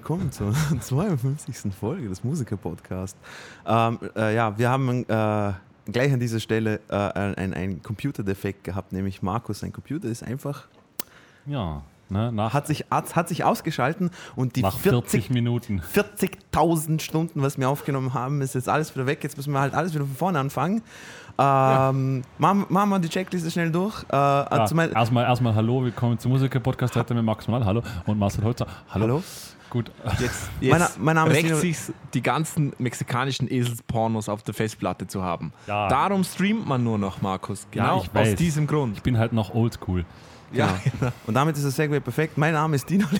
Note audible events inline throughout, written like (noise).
willkommen zur (laughs) 52. Folge des Musiker-Podcasts. Ähm, äh, ja, wir haben äh, gleich an dieser Stelle äh, einen, einen Computerdefekt gehabt, nämlich Markus, sein Computer ist einfach, Ja, ne, nach, hat sich, hat, sich ausgeschalten und die nach 40 Minuten. 40.000 Stunden, was wir aufgenommen haben, ist jetzt alles wieder weg. Jetzt müssen wir halt alles wieder von vorne anfangen. Ähm, machen, machen wir die Checkliste schnell durch. Äh, Ja, erstmal, erstmal Hallo, willkommen zum Musiker-Podcast heute mit Max Mal. Hallo und Marcel Holzer. Hallo. Hallo? Gut. Jetzt, Mein- (laughs) jetzt mein Name ist rächt Dino- sich's, die ganzen mexikanischen Eselspornos auf der Festplatte zu haben. Ja. Darum streamt man nur noch, Markus. Genau ich weiß. aus diesem Grund. Ich bin halt noch oldschool. Ja, (laughs) Genau. Und damit ist das Segway perfekt. Mein Name ist Dino (laughs)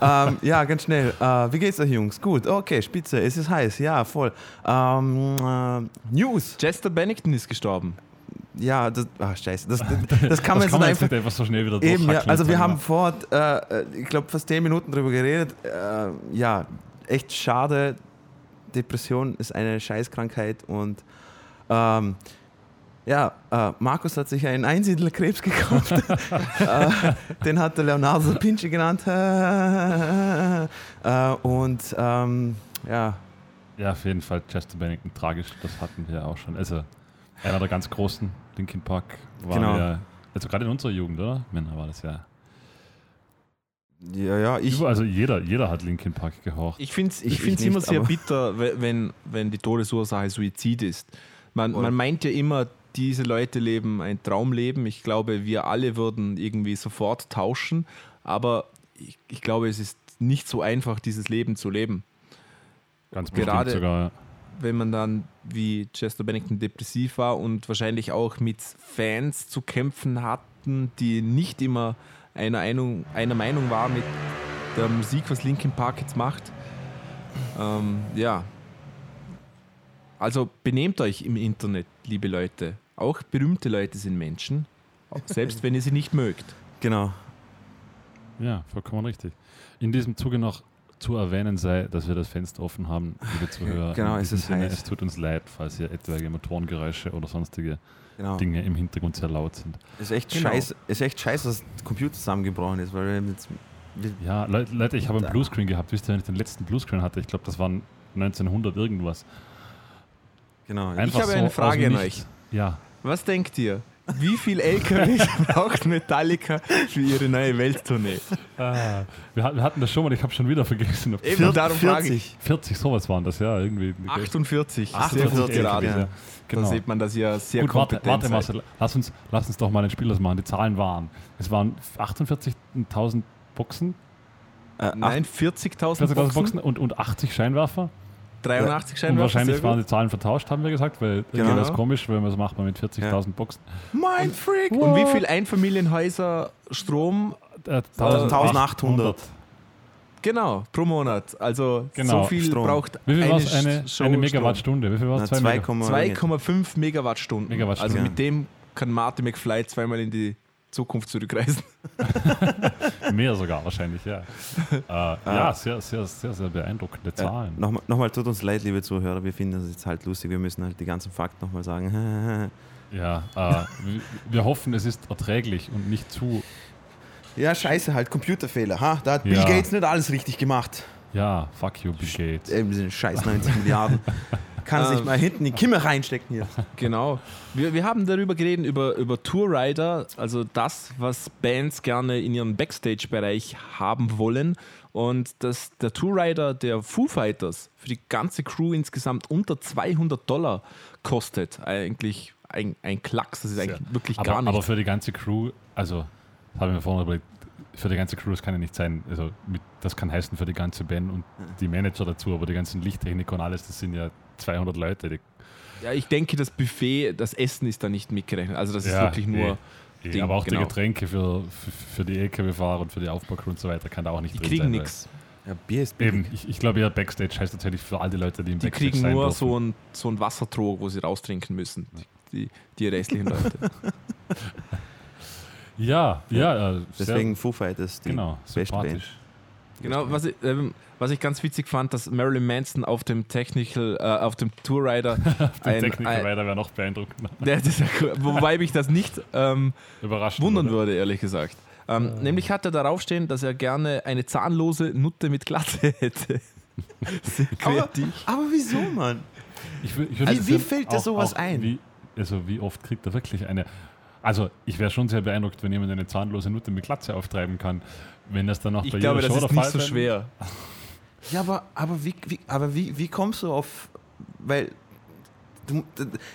ähm, ja, ganz schnell. Äh, wie geht's euch, Jungs? Gut, okay, spitze. Es ist heiß, ja, voll. Ähm, äh, News. Chester Bennington ist gestorben. Ja, das, ach, scheiße. Das, das, (laughs) das kann man das jetzt kann man jetzt einfach. einfach so schnell wieder Eben, ja, also wir haben vor, äh, ich glaube, fast 10 Minuten darüber geredet. Äh, ja, echt schade. Depression ist eine Scheißkrankheit und ähm, ja, äh, Markus hat sich einen Einsiedlerkrebs gekauft. (laughs) äh, den hat der Leonardo da Vinci genannt. äh, und ähm, ja, Ja, auf jeden Fall Chester Bennington tragisch. Das hatten wir auch schon. Also einer der ganz großen Linkin Park war Genau. ja, also gerade in unserer Jugend, oder? Männer war das ja. ja, ja, ich, also jeder, jeder hat Linkin Park gehorcht. Ich finde es Ich- ich find's immer sehr bitter, we- wenn, wenn die Todesursache Suizid ist. Man, man meint ja immer, diese Leute leben ein Traumleben. Ich glaube, wir alle würden irgendwie sofort tauschen. Aber ich, ich glaube, es ist nicht so einfach, dieses Leben zu leben. Ganz bestimmt gerade- sogar. Wenn man dann wie Chester Bennington depressiv war und wahrscheinlich auch mit Fans zu kämpfen hatten, die nicht immer einer, Einung, einer Meinung waren mit der Musik, was Linkin Park jetzt macht. Ähm, ja. Also benehmt euch im Internet, liebe Leute. Auch berühmte Leute sind Menschen, selbst (laughs) wenn ihr sie nicht mögt. genau. Ja, vollkommen richtig. In diesem Zuge noch zu erwähnen sei, dass wir das Fenster offen haben, liebe (laughs) Zuhörer. Genau, es ist Sinne, heiß. Es tut uns leid, falls ihr etwaige Motorengeräusche oder sonstige genau. Dinge im Hintergrund sehr laut sind. Ist echt Genau. scheiße, ist echt scheiße, dass der Computer zusammengebrochen ist, weil wir jetzt. Wir, Ja, Leute, Leute ich habe einen Bluescreen gehabt. Wisst ihr, wenn ich den letzten Bluescreen hatte, ich glaube, das waren 1900 irgendwas. genau. Einfach habe so eine Frage an euch. Ja, Was denkt ihr? Wie viel LKWs (laughs) braucht Metallica für ihre neue Welttournee? Ah, wir, hat- wir hatten das schon mal, ich habe schon wieder vergessen. ob- Eben, Vier- darum frage ich. 40, sowas waren das, ja, irgendwie. 48. Sehr 48, gut geraten. ja. Da Genau. sieht man, dass ihr sehr Gut, warte, kompetent warte seid. Marcel, lass uns, lass uns doch mal den Spiel machen. Die Zahlen waren, es waren 48.000 Boxen, Äh, Nein, 40.000 40.000 Boxen, Boxen und, und 80 Scheinwerfer. 83 Und Scheinwerfer. wahrscheinlich waren die Zahlen vertauscht, haben wir gesagt, weil Genau. das ist komisch, weil man das macht man mit 40.000 Boxen. Mindfreak! Und wie viel Einfamilienhäuser Strom? Äh, 1800. Genau, pro Monat. Also Genau, so viel Strom. braucht Wie viel eine, es? Eine, eine. Megawattstunde. Wie viel war Na, es? Zwei 2, Mega- 2,5 Megawattstunden. Megawattstunden. Also mit dem kann Marty McFly zweimal in die Zukunft zurückreisen. (laughs) Mehr sogar wahrscheinlich, ja. (laughs) äh, ja, sehr, sehr, sehr, sehr beeindruckende Zahlen. Ja, nochmal, nochmal tut uns leid, liebe Zuhörer, wir finden das jetzt halt lustig, wir müssen halt die ganzen Fakten nochmal sagen. (laughs) Ja, äh, wir- wir hoffen, es ist erträglich und nicht zu, ja, scheiße, halt Computerfehler, ha? Da hat Bill Ja. Gates nicht alles richtig gemacht. ja, fuck you, Bill Gates. Eben diese scheiß 90 Milliarden. Kann sich Ähm. mal hinten in die Kimme reinstecken hier. (laughs) Genau. Wir, wir haben darüber geredet, über, über Tourrider, also das, was Bands gerne in ihrem Backstage-Bereich haben wollen. Und dass der Tourrider der Foo Fighters für die ganze Crew insgesamt unter 200 Dollar kostet. Eigentlich ein, ein Klacks, das ist eigentlich wirklich aber, gar nicht. aber für die ganze Crew, also, das habe ich mir vorhin überlegt, für die ganze Crew, das kann ja nicht sein. Also, mit, das kann heißen für die ganze Band und die Manager dazu, aber die ganzen Lichttechniker und alles, das sind ja 200 Leute. Die, ja, ich denke, das Buffet, das Essen ist da nicht mitgerechnet. Also das ist Ja, wirklich nur, eh, Ding, aber auch genau. die Getränke für, für, für die LKW-Fahrer und für die Aufbaucrew und so weiter kann da auch nicht die drin kriegen sein, weil- nichts. Ja, Bier ist Eben, ich, ich glaube ja, Backstage heißt tatsächlich für all die Leute, die im Die Backstage kriegen sein nur dürfen. so ein, so ein Wassertrog, wo sie raustrinken müssen. Die, die restlichen (laughs) Leute. Ja, ja, äh, sehr- Deswegen Foo Fighters, die genau, Band. sympathisch. Genau, was ich, ähm, was ich ganz witzig fand, dass Marilyn Manson auf dem Technical, äh, auf dem Tourrider, (laughs) Der ein, Techniker ein, weiter wäre noch beeindruckender. der, (laughs) das ist cool. wobei mich das nicht ähm, wundern oder? würde, ehrlich gesagt. Ähm, Nämlich hat er darauf stehen, dass er gerne eine zahnlose Nutte mit Glatze (laughs) hätte. Sehr Aber, kreativ. aber wieso, Mann? Ich, ich Also, wie fällt dir sowas ein? Wie, also wie oft kriegt er wirklich eine... Also ich wäre schon sehr beeindruckt, wenn jemand eine zahnlose Nutte mit Glatze auftreiben kann. Wenn das dann auch Ich bei glaube, jeder das Show ist der nicht Fall so sein- schwer. Ja, aber, aber, wie, wie, aber wie, wie kommst du auf. Weil. Du,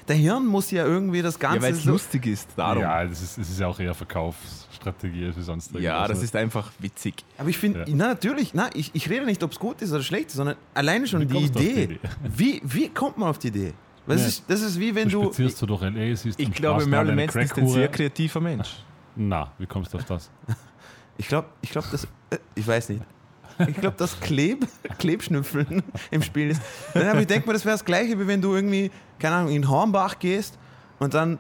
der Hirn muss ja irgendwie das Ja, Ganze. weil es so, lustig ist. Darum. Ja, Ja, das ist, das ist ja auch eher Verkaufsstrategie als wie sonst das irgendwas. ist einfach witzig. aber ich finde, Ja. na natürlich, na, ich, ich rede nicht, ob es gut ist oder schlecht ist, sondern alleine schon Wie die auf die Idee. Idee? (laughs) Wie, wie kommt man auf die Idee? Weil Ja. das, ist, das ist wie wenn du du. durch L.A., siehst Ich glaube, Marilyn Manson ist ein sehr kreativer Mensch. Na, wie kommst du auf das? (laughs) Ich glaube, ich glaube, das. äh, Ich weiß nicht. Ich glaube, dass Kleb, (laughs) Klebschnüffeln im Spiel ist. Dann habe ich denke mir, das wäre das Gleiche, wie wenn du irgendwie, keine Ahnung, in Hornbach gehst und dann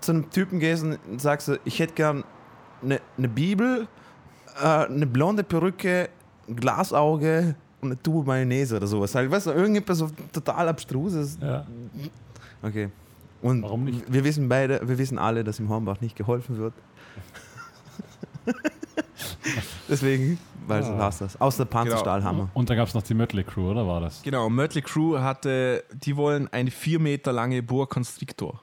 zu einem Typen gehst und sagst, ich hätte gern eine, eine Bibel, äh, eine blonde Perücke, ein Glasauge und eine Tube Mayonnaise oder sowas. Halt, weißt du, irgendetwas so total abstruses. Ja. Okay. Und Warum nicht? wir wissen beide, wir wissen alle, dass im Hornbach nicht geholfen wird. (laughs) Deswegen, weil so Ah. passt das. Außer Panzerstahlhammer. Und dann gab es noch die Mötley Crew, oder war das? Genau, Mötley Crew hatte, die wollen eine vier Meter lange Boa Constrictor.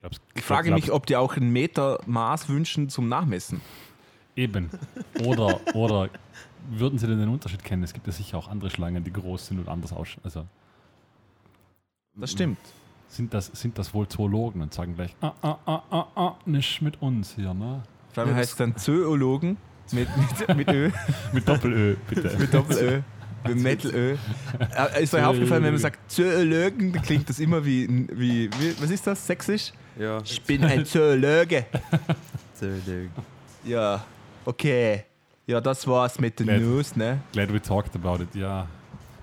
Glaub's- Ich frage glaub's- mich, ob die auch ein Meter Maß wünschen zum Nachmessen. Eben. Oder, (laughs) oder würden Sie denn den Unterschied kennen? Es gibt ja sicher auch andere Schlangen, die groß sind und anders ausschauen. Also Das stimmt. sind das, sind das wohl Zoologen und sagen gleich, ah, ah, ah, ah, ah, nicht mit uns hier, ne? Vor allem Ja, heißt es dann Zoologen mit, mit, mit Ö, (laughs) Mit Doppel-Ö, bitte. mit Doppel-Ö, mit Metal-Ö. Äh, Ist euch aufgefallen, wenn man sagt Zoologen, dann klingt das immer wie, wie, wie was ist das, sächsisch? Ja. Ich bin ein Zoologe. Der- (laughs) Ja, okay. Ja, das war's mit den Glad- News, ne? Glad we talked about it, ja.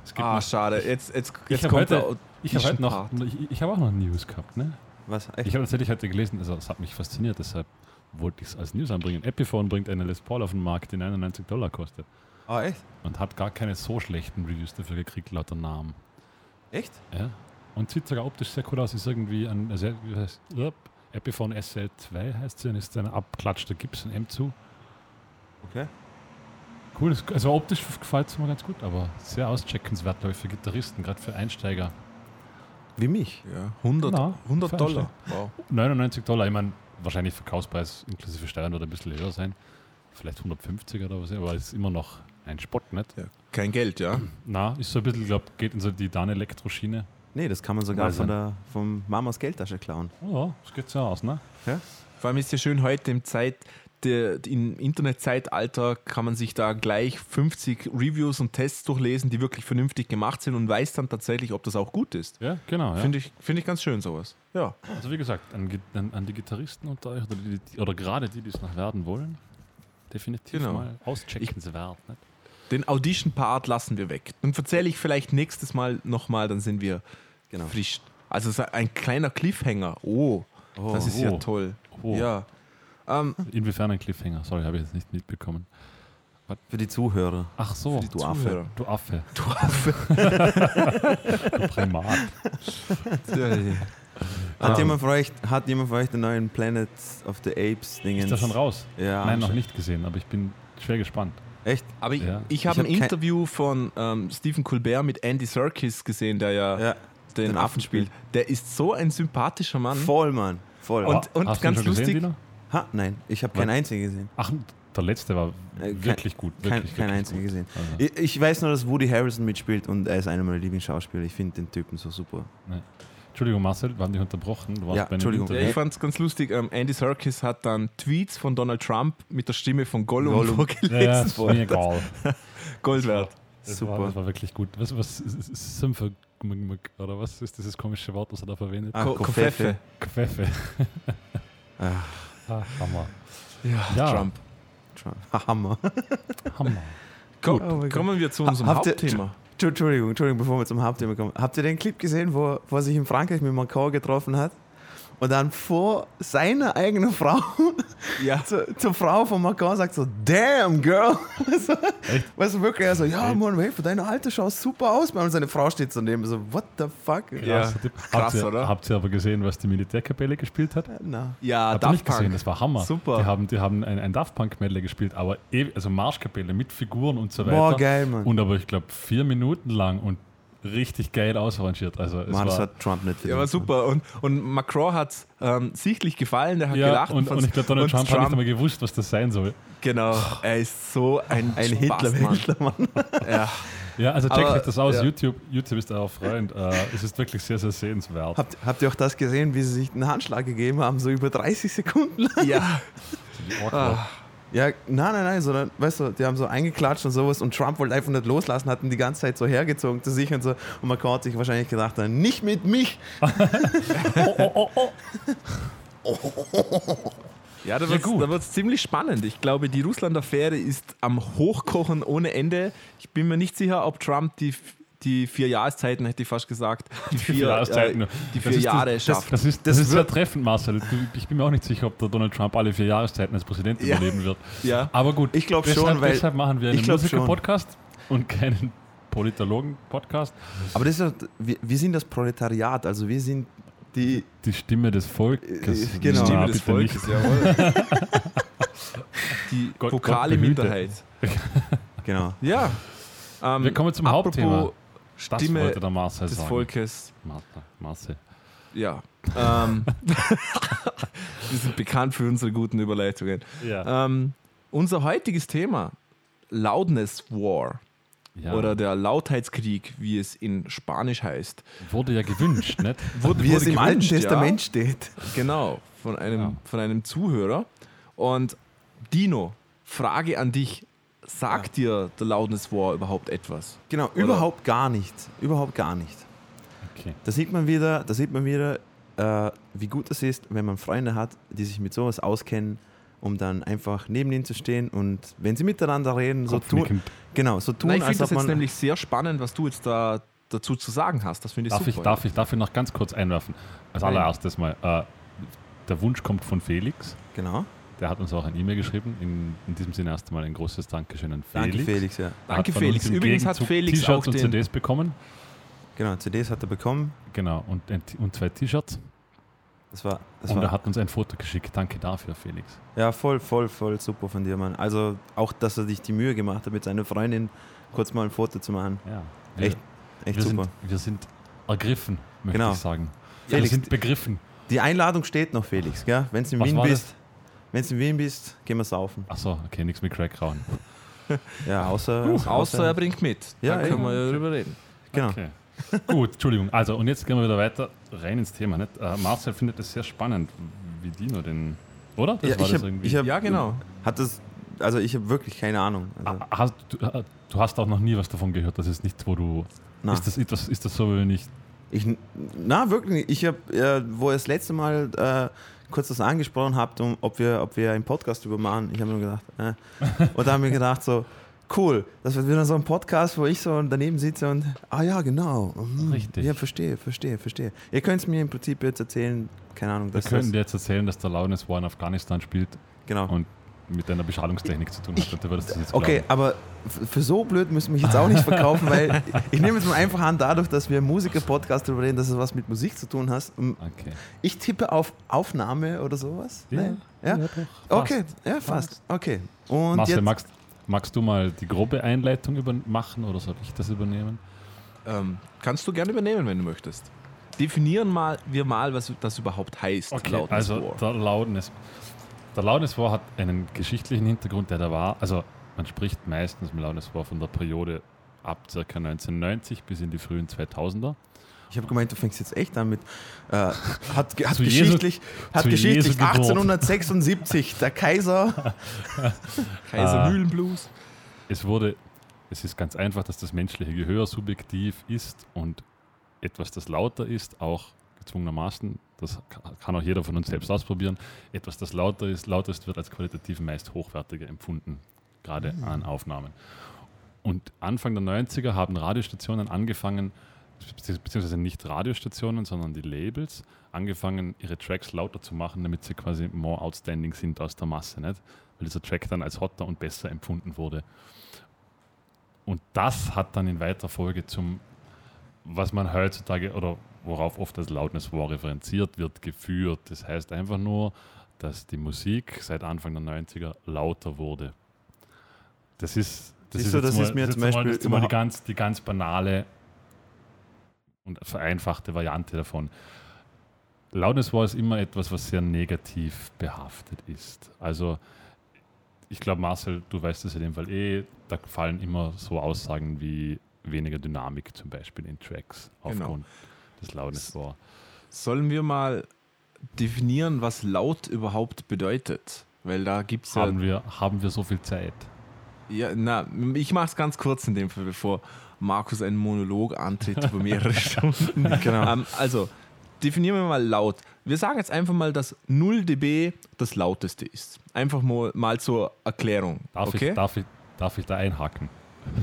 Es gibt Ah, noch, schade. Jetzt, jetzt, ich jetzt habe kommt heute, der ich hab heute noch, ich, ich habe auch noch News gehabt, ne? Was? Echt? Ich habe tatsächlich heute gelesen, also es hat mich fasziniert, deshalb wollte ich es als News anbringen. Epiphone bringt eine Les Paul auf den Markt, die 99 Dollar kostet. Ah, echt? Und hat gar keine so schlechten Reviews dafür gekriegt, laut der Namen. Echt? Ja. Und sieht sogar optisch sehr cool aus. Ist irgendwie ein also, wie heißt, yep, Epiphone SL2 heißt sie und ist ein abklatschter Gibson M2. Okay. Cool, also optisch gefällt es mir ganz gut, aber sehr auscheckenswert, glaube ich, für Gitarristen, gerade für Einsteiger. Wie mich. Ja, 100, Na, 100 fair Dollar. Wow. (laughs) 99 Dollar, ich meine, wahrscheinlich Verkaufspreis inklusive Steuern wird ein bisschen höher sein. Vielleicht 150 oder was, aber es ist immer noch ein Spott, nicht? Ja, kein Geld, ja. Na, ist so ein bisschen, glaube geht in so die Dan-Elektro-Schiene. Nee, das kann man sogar von der vom Mamas Geldtasche klauen. Oh, ja, das geht so aus, ne? Vor allem ist ja schön heute im Zeit, der, im Internetzeitalter kann man sich da gleich 50 Reviews und Tests durchlesen, die wirklich vernünftig gemacht sind und weiß dann tatsächlich, ob das auch gut ist. Ja, genau. Ja. Finde ich, find ich ganz schön sowas. Ja. Also wie gesagt, an, an, an die Gitarristen unter euch oder, die, die, oder gerade die, die es noch werden wollen, definitiv Genau. mal auscheckenswert. Nicht? Den Audition-Part lassen wir weg. Dann erzähle ich vielleicht nächstes Mal nochmal, dann sind wir Genau. frisch. Also so ein kleiner Cliffhanger. Oh, Oh. das ist ja oh. toll. Oh. Ja. Ähm, Inwiefern ein Cliffhanger? Sorry, habe ich jetzt nicht mitbekommen. Für die Zuhörer. Ach so, für die du Affe. Zuhörer. du Affe, (laughs) Du Affe. du Primat. Hat, Ah. jemand von euch, hat jemand von euch den neuen Planet of the Apes Dingens? Ist das schon raus? Ja. Nein, noch nicht gesehen, aber ich bin schwer gespannt. Echt? Aber ich, Ja. ich habe ein hab kein- Interview von ähm, Stephen Colbert mit Andy Serkis gesehen, der ja, Ja. den, den Affen spielt. Der ist so ein sympathischer Mann. Voll, Mann. Voll. Und- und Hast du ganz ihn schon lustig- Gesehen? Ha, nein, ich habe keinen einzigen gesehen. Ach, der letzte war Äh, kein- wirklich gut. Kein, Wirklich, keinen wirklich einzigen gut. gesehen. Also, Ich, ich weiß nur, dass Woody Harrelson mitspielt und er ist einer meiner Lieblingsschauspieler. Ich finde den Typen so super. Entschuldigung, Marcel, wir haben dich unterbrochen. Du warst Ja, bei Entschuldigung. Ja, ich fand es ganz lustig. Ähm, Andy Serkis hat dann Tweets von Donald Trump mit der Stimme von Gollum, Gollum. (laughs) vorgelesen. Ja, ja, ist mir egal. (laughs) Gold wert. Das Super. War, das war wirklich gut. Was, was ist, ist, Sümpfe oder was ist dieses komische Wort, was er da verwendet? Ah, Ko- Kofefe. Kofefe. Ah, Ah, Hammer. Ja, Ja. Trump. Trump. Hammer. Hammer. (laughs) Ko Oh kommen wir zu unserem Habt ihr- Hauptthema. Entschuldigung, Entschuldigung, bevor wir zum Hauptthema kommen. Habt ihr den Clip gesehen, wo, wo er sich in Frankreich mit Macron getroffen hat? Und dann vor seiner eigenen Frau (laughs) Ja. zu, zur Frau von Macron sagt so, damn girl. (laughs) so, weißt du wirklich, er so, ja? Mann, hey, für deine Alte schaust super aus. Und seine Frau steht so neben so, what the fuck? Ja. Tipp. krass, habt ihr, oder? Habt ihr aber gesehen, was die Militärkapelle gespielt hat? Na. Ja, Habt ihr nicht gesehen? Das war Hammer. Super. Die haben, die haben ein, ein Daft Punk Medley gespielt, aber ewig, also Marschkapelle mit Figuren und so weiter. Boah, geil, Mann. Und aber ich glaube vier Minuten lang und richtig geil ausarrangiert. Also es das war, hat Trump nicht Ja, war super. Und, und Macron hat es ähm, sichtlich gefallen, der hat ja, gelacht. und, und ich glaube, Donald und Trump, hat nicht einmal gewusst, was das sein soll. Genau, er ist so ein, Ein Hitler. Hitlermann. (laughs) Ja. Ja, also checkt euch das aus. ja. YouTube, YouTube ist euer Freund. Äh, es ist wirklich sehr, sehr sehenswert. Habt, habt ihr auch das gesehen, wie sie sich einen Handschlag gegeben haben, so über 30 Sekunden lang? ja. Ah, Ja, nein, nein, nein, sondern, weißt du, die haben so eingeklatscht und sowas und Trump wollte einfach nicht loslassen, hat ihn die ganze Zeit so hergezogen zu sich und so. Und Macron hat sich wahrscheinlich gedacht, dann, nicht mit mich. (laughs) (laughs) Ja, da Ja, wird es ziemlich spannend. Ich glaube, die Russland-Affäre ist am Hochkochen ohne Ende. Ich bin mir nicht sicher, ob Trump die, die vier Jahreszeiten, hätte ich fast gesagt, (laughs) die vier, Jahreszeiten. äh, die vier das- Jahre das, schafft. Das ist, das Das ist sehr treffend, Marcel. Ich bin mir auch nicht sicher, ob der Donald Trump alle vier Jahreszeiten als Präsident Ja. überleben wird. ja. Aber gut, Ich glaub deshalb, schon, weil- deshalb machen wir einen. Musiker-Podcast und keinen Politologen-Podcast. Aber das ist wir, wir sind das Proletariat, also wir sind die, Die Stimme des Volkes. Äh, genau. Na, Stimme des Volkes, jawohl. (laughs) die Gott- vokale Gott. Minderheit. (laughs) genau. Ja. Ähm, Wir kommen zum Hauptthema. Das Stimme wollte der Marcel des sagen. Volkes. Martha, Marcel. Ja. Ähm, (laughs) wir sind bekannt für unsere guten Überleitungen. Ja. Ähm, unser heutiges Thema, Loudness War ja. oder der Lautheitskrieg, wie es in Spanisch heißt. Wurde ja gewünscht, nicht? (laughs) Wurde, Wie es wurde im Alten Testament steht. Ja, genau, von einem, Ja. von einem Zuhörer. Und Dino, Frage an dich. Sagt dir der Loudness War überhaupt etwas? Genau, überhaupt gar nicht. Überhaupt gar nicht. Okay. Da sieht man wieder, da sieht man wieder äh, wie gut es ist, wenn man Freunde hat, die sich mit sowas auskennen, um dann einfach neben ihnen zu stehen und wenn sie miteinander reden, so tun, genau, so tun, Nein, ich als finde das ob jetzt man nämlich sehr spannend, was du jetzt da dazu zu sagen hast. Das finde ich Darf super. ich, darf, ich, darf ich noch ganz kurz einwerfen? Als allererstes mal. Äh, der Wunsch kommt von Felix. genau. Der hat uns auch ein E-Mail geschrieben. In, in diesem Sinne erst einmal ein großes Dankeschön an Felix. Danke Felix, ja. Danke, hat Felix. Übrigens hat Felix T-Shirts und CDs bekommen. Genau, CDs hat er bekommen. Genau, und, und zwei T-Shirts. Das war, das Und war er hat uns ein Foto geschickt. Danke dafür, Felix. ja voll, voll, voll super von dir, Mann. Also auch, dass er sich die Mühe gemacht hat, mit seiner Freundin kurz mal ein Foto zu machen. Ja. Wir, Echt, Echt wir, super. sind, wir sind ergriffen, möchte Genau. ich sagen. Felix, wir sind begriffen. Die Einladung steht noch, Felix? Wenn du in Was Wien bist, wenn du in Wien bist, gehen wir saufen. Achso, okay, nichts mit Crack rauen. (laughs) Ja, außer, Außer er bringt mit. Ja, Dann können wir ja drüber reden. genau. Okay. Gut, Entschuldigung. Also, und jetzt gehen wir wieder weiter rein ins Thema. Nicht? Äh, Marcel findet es sehr spannend, wie Dino den. Oder? Das Ja, war ich das hab- irgendwie. ich hab- Ja, genau. Hat das, also ich habe wirklich keine Ahnung. Also, Ah, hast, du, äh, du hast auch noch nie was davon gehört. Das ist nichts, wo du. na, Ist, das, etwas, ist das so, wenn ich. Ich, na, wirklich nicht. Ich habe, äh, wo ihr das letzte Mal äh, kurz das angesprochen habt, um, ob, wir, ob wir einen Podcast über machen, ich habe mir gedacht, äh. und da haben wir gedacht, so, cool, das wird wieder so ein Podcast, wo ich so daneben sitze und, ah ja, genau. Mhm. Richtig. Ja, verstehe, verstehe, verstehe. Ihr könnt es mir im Prinzip jetzt erzählen, keine Ahnung, Wir dass könnten das, dir jetzt erzählen, dass der Loudness War in Afghanistan spielt genau. und mit einer Beschallungstechnik zu tun hat. Okay, glauben. aber für so blöd müssen wir mich jetzt auch nicht verkaufen, weil (laughs) ich nehme jetzt mal einfach an, dadurch, dass wir Musiker-Podcast darüber reden, dass es was mit Musik zu tun hast. Okay. Ich tippe auf Aufnahme oder sowas. Nee? Ja? doch. Okay, ja, fast. Okay. Und Marcel, jetzt, magst, magst du mal die grobe Einleitung machen oder soll ich das übernehmen? Ähm, kannst du gerne übernehmen, wenn du möchtest. Definieren mal, wir mal, was das überhaupt heißt. Okay, Loudness also War. der Loudness. Der Loudness War hat einen geschichtlichen Hintergrund, der da war. Also man spricht meistens im Loudness War von der Periode ab ca. 1990 bis in die frühen 2000er. ich habe gemeint, du fängst jetzt echt an mit. Äh, hat (laughs) hat Zu Jesu- geschichtlich, hat geschichtlich Jesu Geburt. 1876 der Kaiser. (laughs) Kaiser Ah. Mühlenblues. Es wurde, es ist ganz einfach, dass das menschliche Gehör subjektiv ist und etwas, das lauter ist, auch gezwungenermaßen, das ka- kann auch jeder von uns selbst ausprobieren, etwas, das lauter ist, lauter ist, wird als qualitativ meist hochwertiger empfunden, gerade an Aufnahmen. Und Anfang der 90er haben Radiostationen angefangen, beziehungsweise nicht Radiostationen, sondern die Labels, angefangen, ihre Tracks lauter zu machen, damit sie quasi more outstanding sind aus der Masse, nicht? Weil dieser Track dann als hotter und besser empfunden wurde. Und das hat dann in weiter Folge zum, was man heutzutage oder worauf oft das Loudness War referenziert wird, geführt. Das heißt einfach nur, dass die Musik seit Anfang der 90er lauter wurde. Das ist, das ist, du, jetzt das mal, ist mir zum mal- Beispiel ist mal die ganz, die ganz banale und vereinfachte Variante davon. Loudness War ist immer etwas, was sehr negativ behaftet ist. Also ich glaube, Marcel, du weißt es in dem Fall eh, da fallen immer so Aussagen wie weniger Dynamik zum Beispiel in Tracks Genau. aufgrund des Loudness War. Sollen wir mal definieren, was laut überhaupt bedeutet? Weil da gibt es ja, Haben wir, haben wir so viel Zeit? ja. Na, ich mache es ganz kurz in dem Fall, bevor Markus einen Monolog antritt über mehrere (laughs) Stunden. Genau. Ähm, also, definieren wir mal laut. Wir sagen jetzt einfach mal, dass 0 dB das lauteste ist. Einfach mal, mal zur Erklärung. Darf, okay? ich, darf, ich, darf ich da einhaken?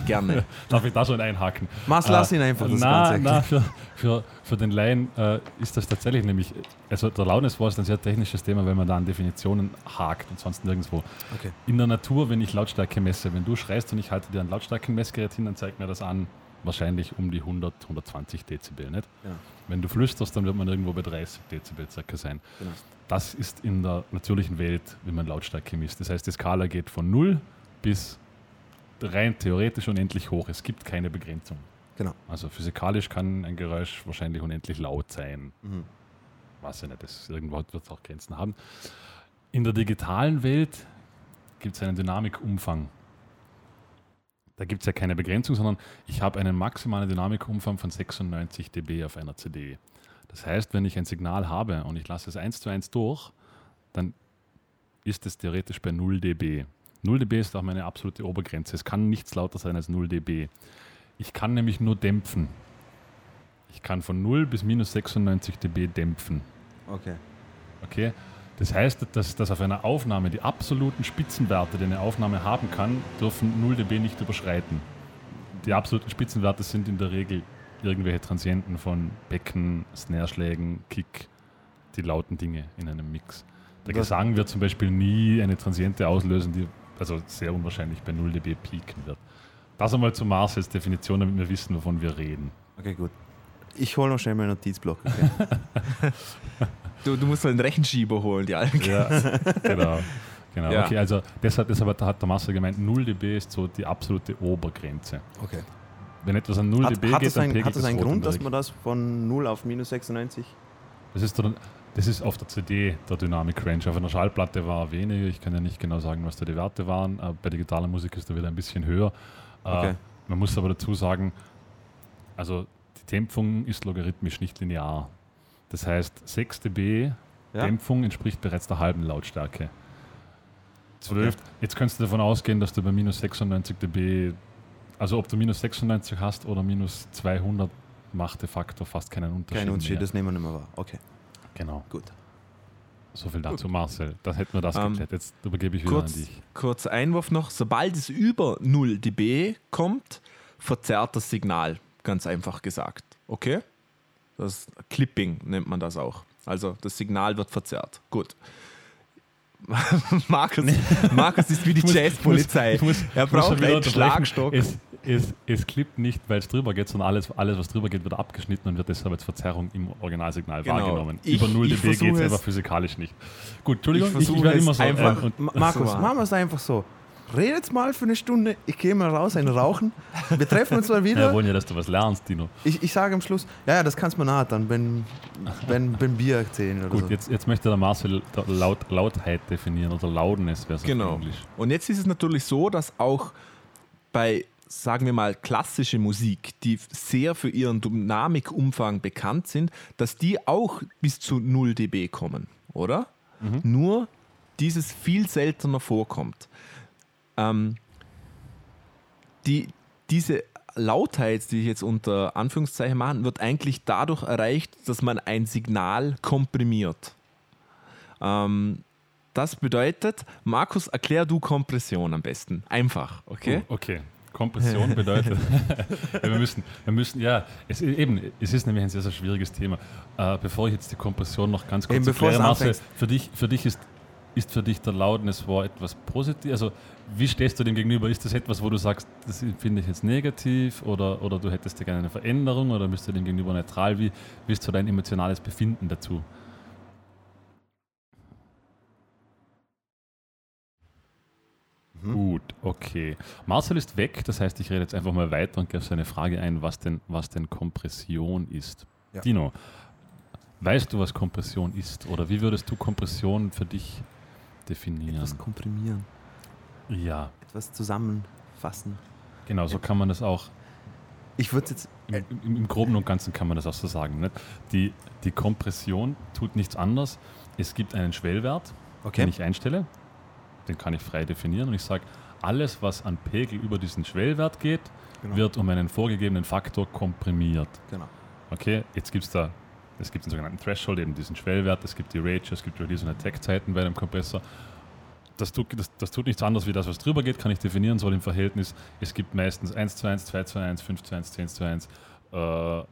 Gerne. (laughs) Darf ich da schon einhaken? Mars, lass ihn einfach das na, Ganze na, (laughs) für, für, für den Laien äh, ist das tatsächlich nämlich, also der Loudness War ist ein sehr technisches Thema, wenn man da an Definitionen hakt und sonst nirgendwo. Okay. In der Natur, wenn ich Lautstärke messe, wenn du schreist und ich halte dir ein Lautstärkenmessgerät hin, dann zeigt mir das an, wahrscheinlich um die 100, 120 Dezibel. Nicht? Ja. Wenn du flüsterst, dann wird man irgendwo bei 30 Dezibel circa sein. Genau. Das ist in der natürlichen Welt, wenn man Lautstärke misst. Das heißt, die Skala geht von 0 bis rein theoretisch unendlich hoch. Es gibt keine Begrenzung. Genau. Also physikalisch kann ein Geräusch wahrscheinlich unendlich laut sein. Mhm. Weiß ich nicht, das, irgendwo wird es auch Grenzen haben. In der digitalen Welt gibt es einen Dynamikumfang. Da gibt es ja keine Begrenzung, sondern ich habe einen maximalen Dynamikumfang von 96 dB auf einer CD. Das heißt, wenn ich ein Signal habe und ich lasse es eins zu eins durch, dann ist es theoretisch bei 0 dB. 0 dB ist auch meine absolute Obergrenze. Es kann nichts lauter sein als 0 dB. Ich kann nämlich nur dämpfen. Ich kann von 0 bis minus 96 dB dämpfen. Okay. Okay? Das heißt, dass, dass auf einer Aufnahme die absoluten Spitzenwerte, die eine Aufnahme haben kann, dürfen 0 dB nicht überschreiten. Die absoluten Spitzenwerte sind in der Regel irgendwelche Transienten von Becken, Snare-Schlägen, Kick, die lauten Dinge in einem Mix. Der Gesang wird zum Beispiel nie eine Transiente auslösen, die also sehr unwahrscheinlich bei 0 dB pieken wird. Das einmal zu Marcells Definition, damit wir wissen, wovon wir reden. Okay, gut. Ich hole noch schnell meinen Notizblock. Okay? (laughs) Du, du musst einen Rechenschieber holen, die Alten. Ja, genau. genau. Ja. Okay, also deshalb, deshalb hat der Marcel gemeint, 0 dB ist so die absolute Obergrenze. okay. Wenn etwas an 0 Hat, dB hat geht, das dann einen, pegelt hat das es einen Grund, dass man das von 0 auf minus 96? Das ist, der, das ist auf der CD der Dynamic Range. Auf einer Schallplatte war weniger. Ich kann ja nicht genau sagen, was da die Werte waren. Äh, Bei digitaler Musik ist da wieder ein bisschen höher. Äh, Okay. Man muss aber dazu sagen, also die Dämpfung ist logarithmisch, nicht linear. Das heißt, 6 dB Ja? Dämpfung entspricht bereits der halben Lautstärke. 12. Jetzt kannst du davon ausgehen, dass du bei minus 96 dB, also ob du minus 96 hast oder minus 200, macht de facto fast keinen Unterschied. Kein Unterschied, mehr. das nehmen wir nicht mehr wahr. Okay, Genau. gut. So viel dazu, Marcel. Dann hätten wir das Ähm, geklärt. Jetzt übergebe ich wieder Kurz, an dich. kurzer Einwurf noch. Sobald es über 0 dB kommt, verzerrt das Signal. Ganz einfach gesagt. Okay? Das Clipping nennt man das auch. Also das Signal wird verzerrt. Gut. (laughs) Markus, (laughs) Markus ist wie die Jazzpolizei. Er braucht einen. Schlagstock. Es, es, es klippt nicht, weil es drüber geht, sondern alles, alles, was drüber geht, wird abgeschnitten und wird deshalb als Verzerrung im Originalsignal Genau. wahrgenommen. Ich- Über 0 ich dB geht es aber physikalisch nicht. Gut, Entschuldigung, Ich ich, ich, versuche werde immer so. einfach- ähm, und, Ma- Markus, So. machen wir es einfach so. Redet mal für eine Stunde, ich gehe mal raus, ein Rauchen. Wir treffen uns mal (laughs) wir wieder. wollen ja, dass du was lernst, Dino. Ich, ich sage am Schluss, ja, ja, das kannst du mir nachher dann, wenn, wenn, wenn Bier erzählen oder Gut, so. jetzt, jetzt möchte der Marcel Laut, Lautheit definieren oder Loudness wäre es Genau. auf Englisch. Und jetzt ist es natürlich so, dass auch bei, sagen wir mal, klassische Musik, die sehr für ihren Dynamikumfang bekannt sind, dass die auch bis zu 0 dB kommen, oder? Nur dieses viel seltener vorkommt. Ähm, die, diese Lautheit, die ich jetzt unter Anführungszeichen mache, wird eigentlich dadurch erreicht, dass man ein Signal komprimiert. Ähm, das bedeutet, Markus, erklär du Kompression am besten. Einfach, okay? Oh, okay, Kompression (laughs) bedeutet, wir, müssen, wir müssen, ja, es, eben, es ist nämlich ein sehr, sehr schwieriges Thema. Äh, bevor ich jetzt die Kompression noch ganz kurz erkläre, Marcel, für dich, für dich ist, ist für dich der Loudness War etwas positiv? Also, wie stehst du dem gegenüber? Ist das etwas, wo du sagst, das finde ich jetzt negativ oder, oder du hättest dir gerne eine Veränderung oder bist du dem gegenüber neutral? Wie, wie ist so dein emotionales Befinden dazu? Gut, okay. Marcel ist weg, das heißt, ich rede jetzt einfach mal weiter und gehe auf seine Frage ein, was denn, was denn Kompression ist. Ja. Dino, weißt du, was Kompression ist? Oder wie würdest du Kompression für dich definieren? Etwas komprimieren, Ja, etwas zusammenfassen. genau, so kann man das auch, Ich würde jetzt. im, im, im Groben und Ganzen kann man das auch so sagen. Nicht? Die, die Kompression tut nichts anderes. Es gibt einen Schwellwert, Okay. den ich einstelle, den kann ich frei definieren und ich sage, alles, was an Pegel über diesen Schwellwert geht, Genau. wird um einen vorgegebenen Faktor komprimiert. Genau. Okay, jetzt gibt es da, es gibt den sogenannten Threshold, eben diesen Schwellwert, es gibt die Rage, es gibt Release- und Attack-Zeiten bei einem Kompressor. Das tut, das, das tut nichts anderes wie das, was drüber geht, kann ich definieren, soll im Verhältnis. Es gibt meistens 1 zu 1, 2 zu 1, 5 zu 1, 10 zu 1, äh,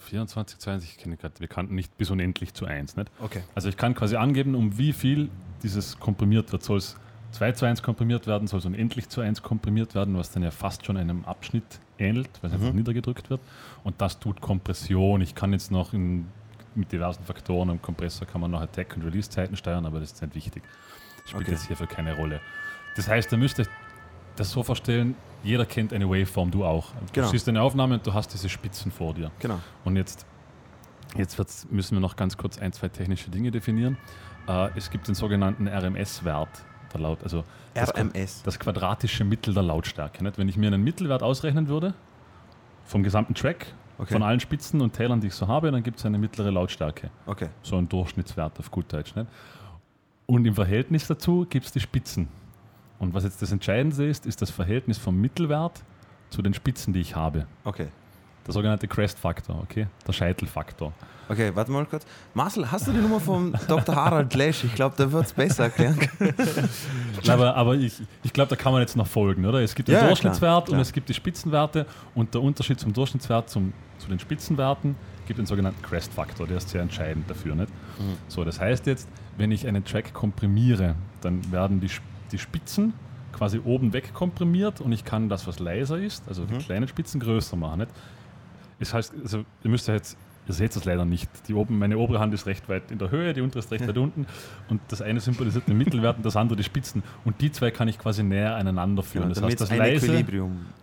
24 zu 1, ich kenne gerade, wir kannten nicht bis unendlich zu 1. Nicht? Okay. Also ich kann quasi angeben, um wie viel dieses komprimiert wird. Soll es 2 zu 1 komprimiert werden, soll es unendlich zu 1 komprimiert werden, was dann ja fast schon einem Abschnitt ähnelt, weil es einfach Mhm. niedergedrückt wird. Und das tut Kompression. Ich kann jetzt noch in, mit diversen Faktoren am Kompressor kann man noch Attack- und Release-Zeiten steuern, aber das ist nicht wichtig. Das spielt Okay. jetzt hierfür keine Rolle. Das heißt, ihr müsst euch das so vorstellen, jeder kennt eine Waveform, du auch. Du Genau. siehst eine Aufnahme und du hast diese Spitzen vor dir. Genau. Und jetzt, jetzt müssen wir noch ganz kurz ein, zwei technische Dinge definieren. Äh, es gibt den sogenannten RMS-Wert der Laut, also das, RMS. das quadratische Mittel der Lautstärke. Nicht? Wenn ich mir einen Mittelwert ausrechnen würde, vom gesamten Track, Okay. von allen Spitzen und Tälern, die ich so habe, dann gibt es eine mittlere Lautstärke. Okay. So ein Durchschnittswert auf gut Deutsch. Nicht? Und im Verhältnis dazu gibt es die Spitzen. Und was jetzt das Entscheidende ist, ist das Verhältnis vom Mittelwert zu den Spitzen, die ich habe. Okay. Der sogenannte Crest-Faktor, okay? Der Scheitelfaktor. Okay, warte mal kurz. Marcel, hast du die Nummer vom Dr. Harald Lesch? Ich glaube, der wird es besser erklären. (laughs) Aber, aber ich, ich glaube, da kann man jetzt noch folgen, oder? Es gibt den Ja, Durchschnittswert klar, und klar. es gibt die Spitzenwerte und der Unterschied zum Durchschnittswert zum, zu den Spitzenwerten gibt den sogenannten Crest-Faktor, der ist sehr entscheidend dafür. Nicht? Mhm. So, das heißt jetzt, wenn ich einen Track komprimiere, dann werden die, Sp- die Spitzen quasi oben weg komprimiert und ich kann das, was leiser ist, also die Mhm. kleinen Spitzen größer machen. Nicht? Das heißt, also, ihr müsst ja jetzt, ihr seht das leider nicht. Die oben, meine obere Hand ist recht weit in der Höhe, die untere ist recht weit unten und das eine symbolisiert den Mittelwert und das andere die Spitzen. Und die zwei kann ich quasi näher aneinander führen. Genau, das heißt, das leise,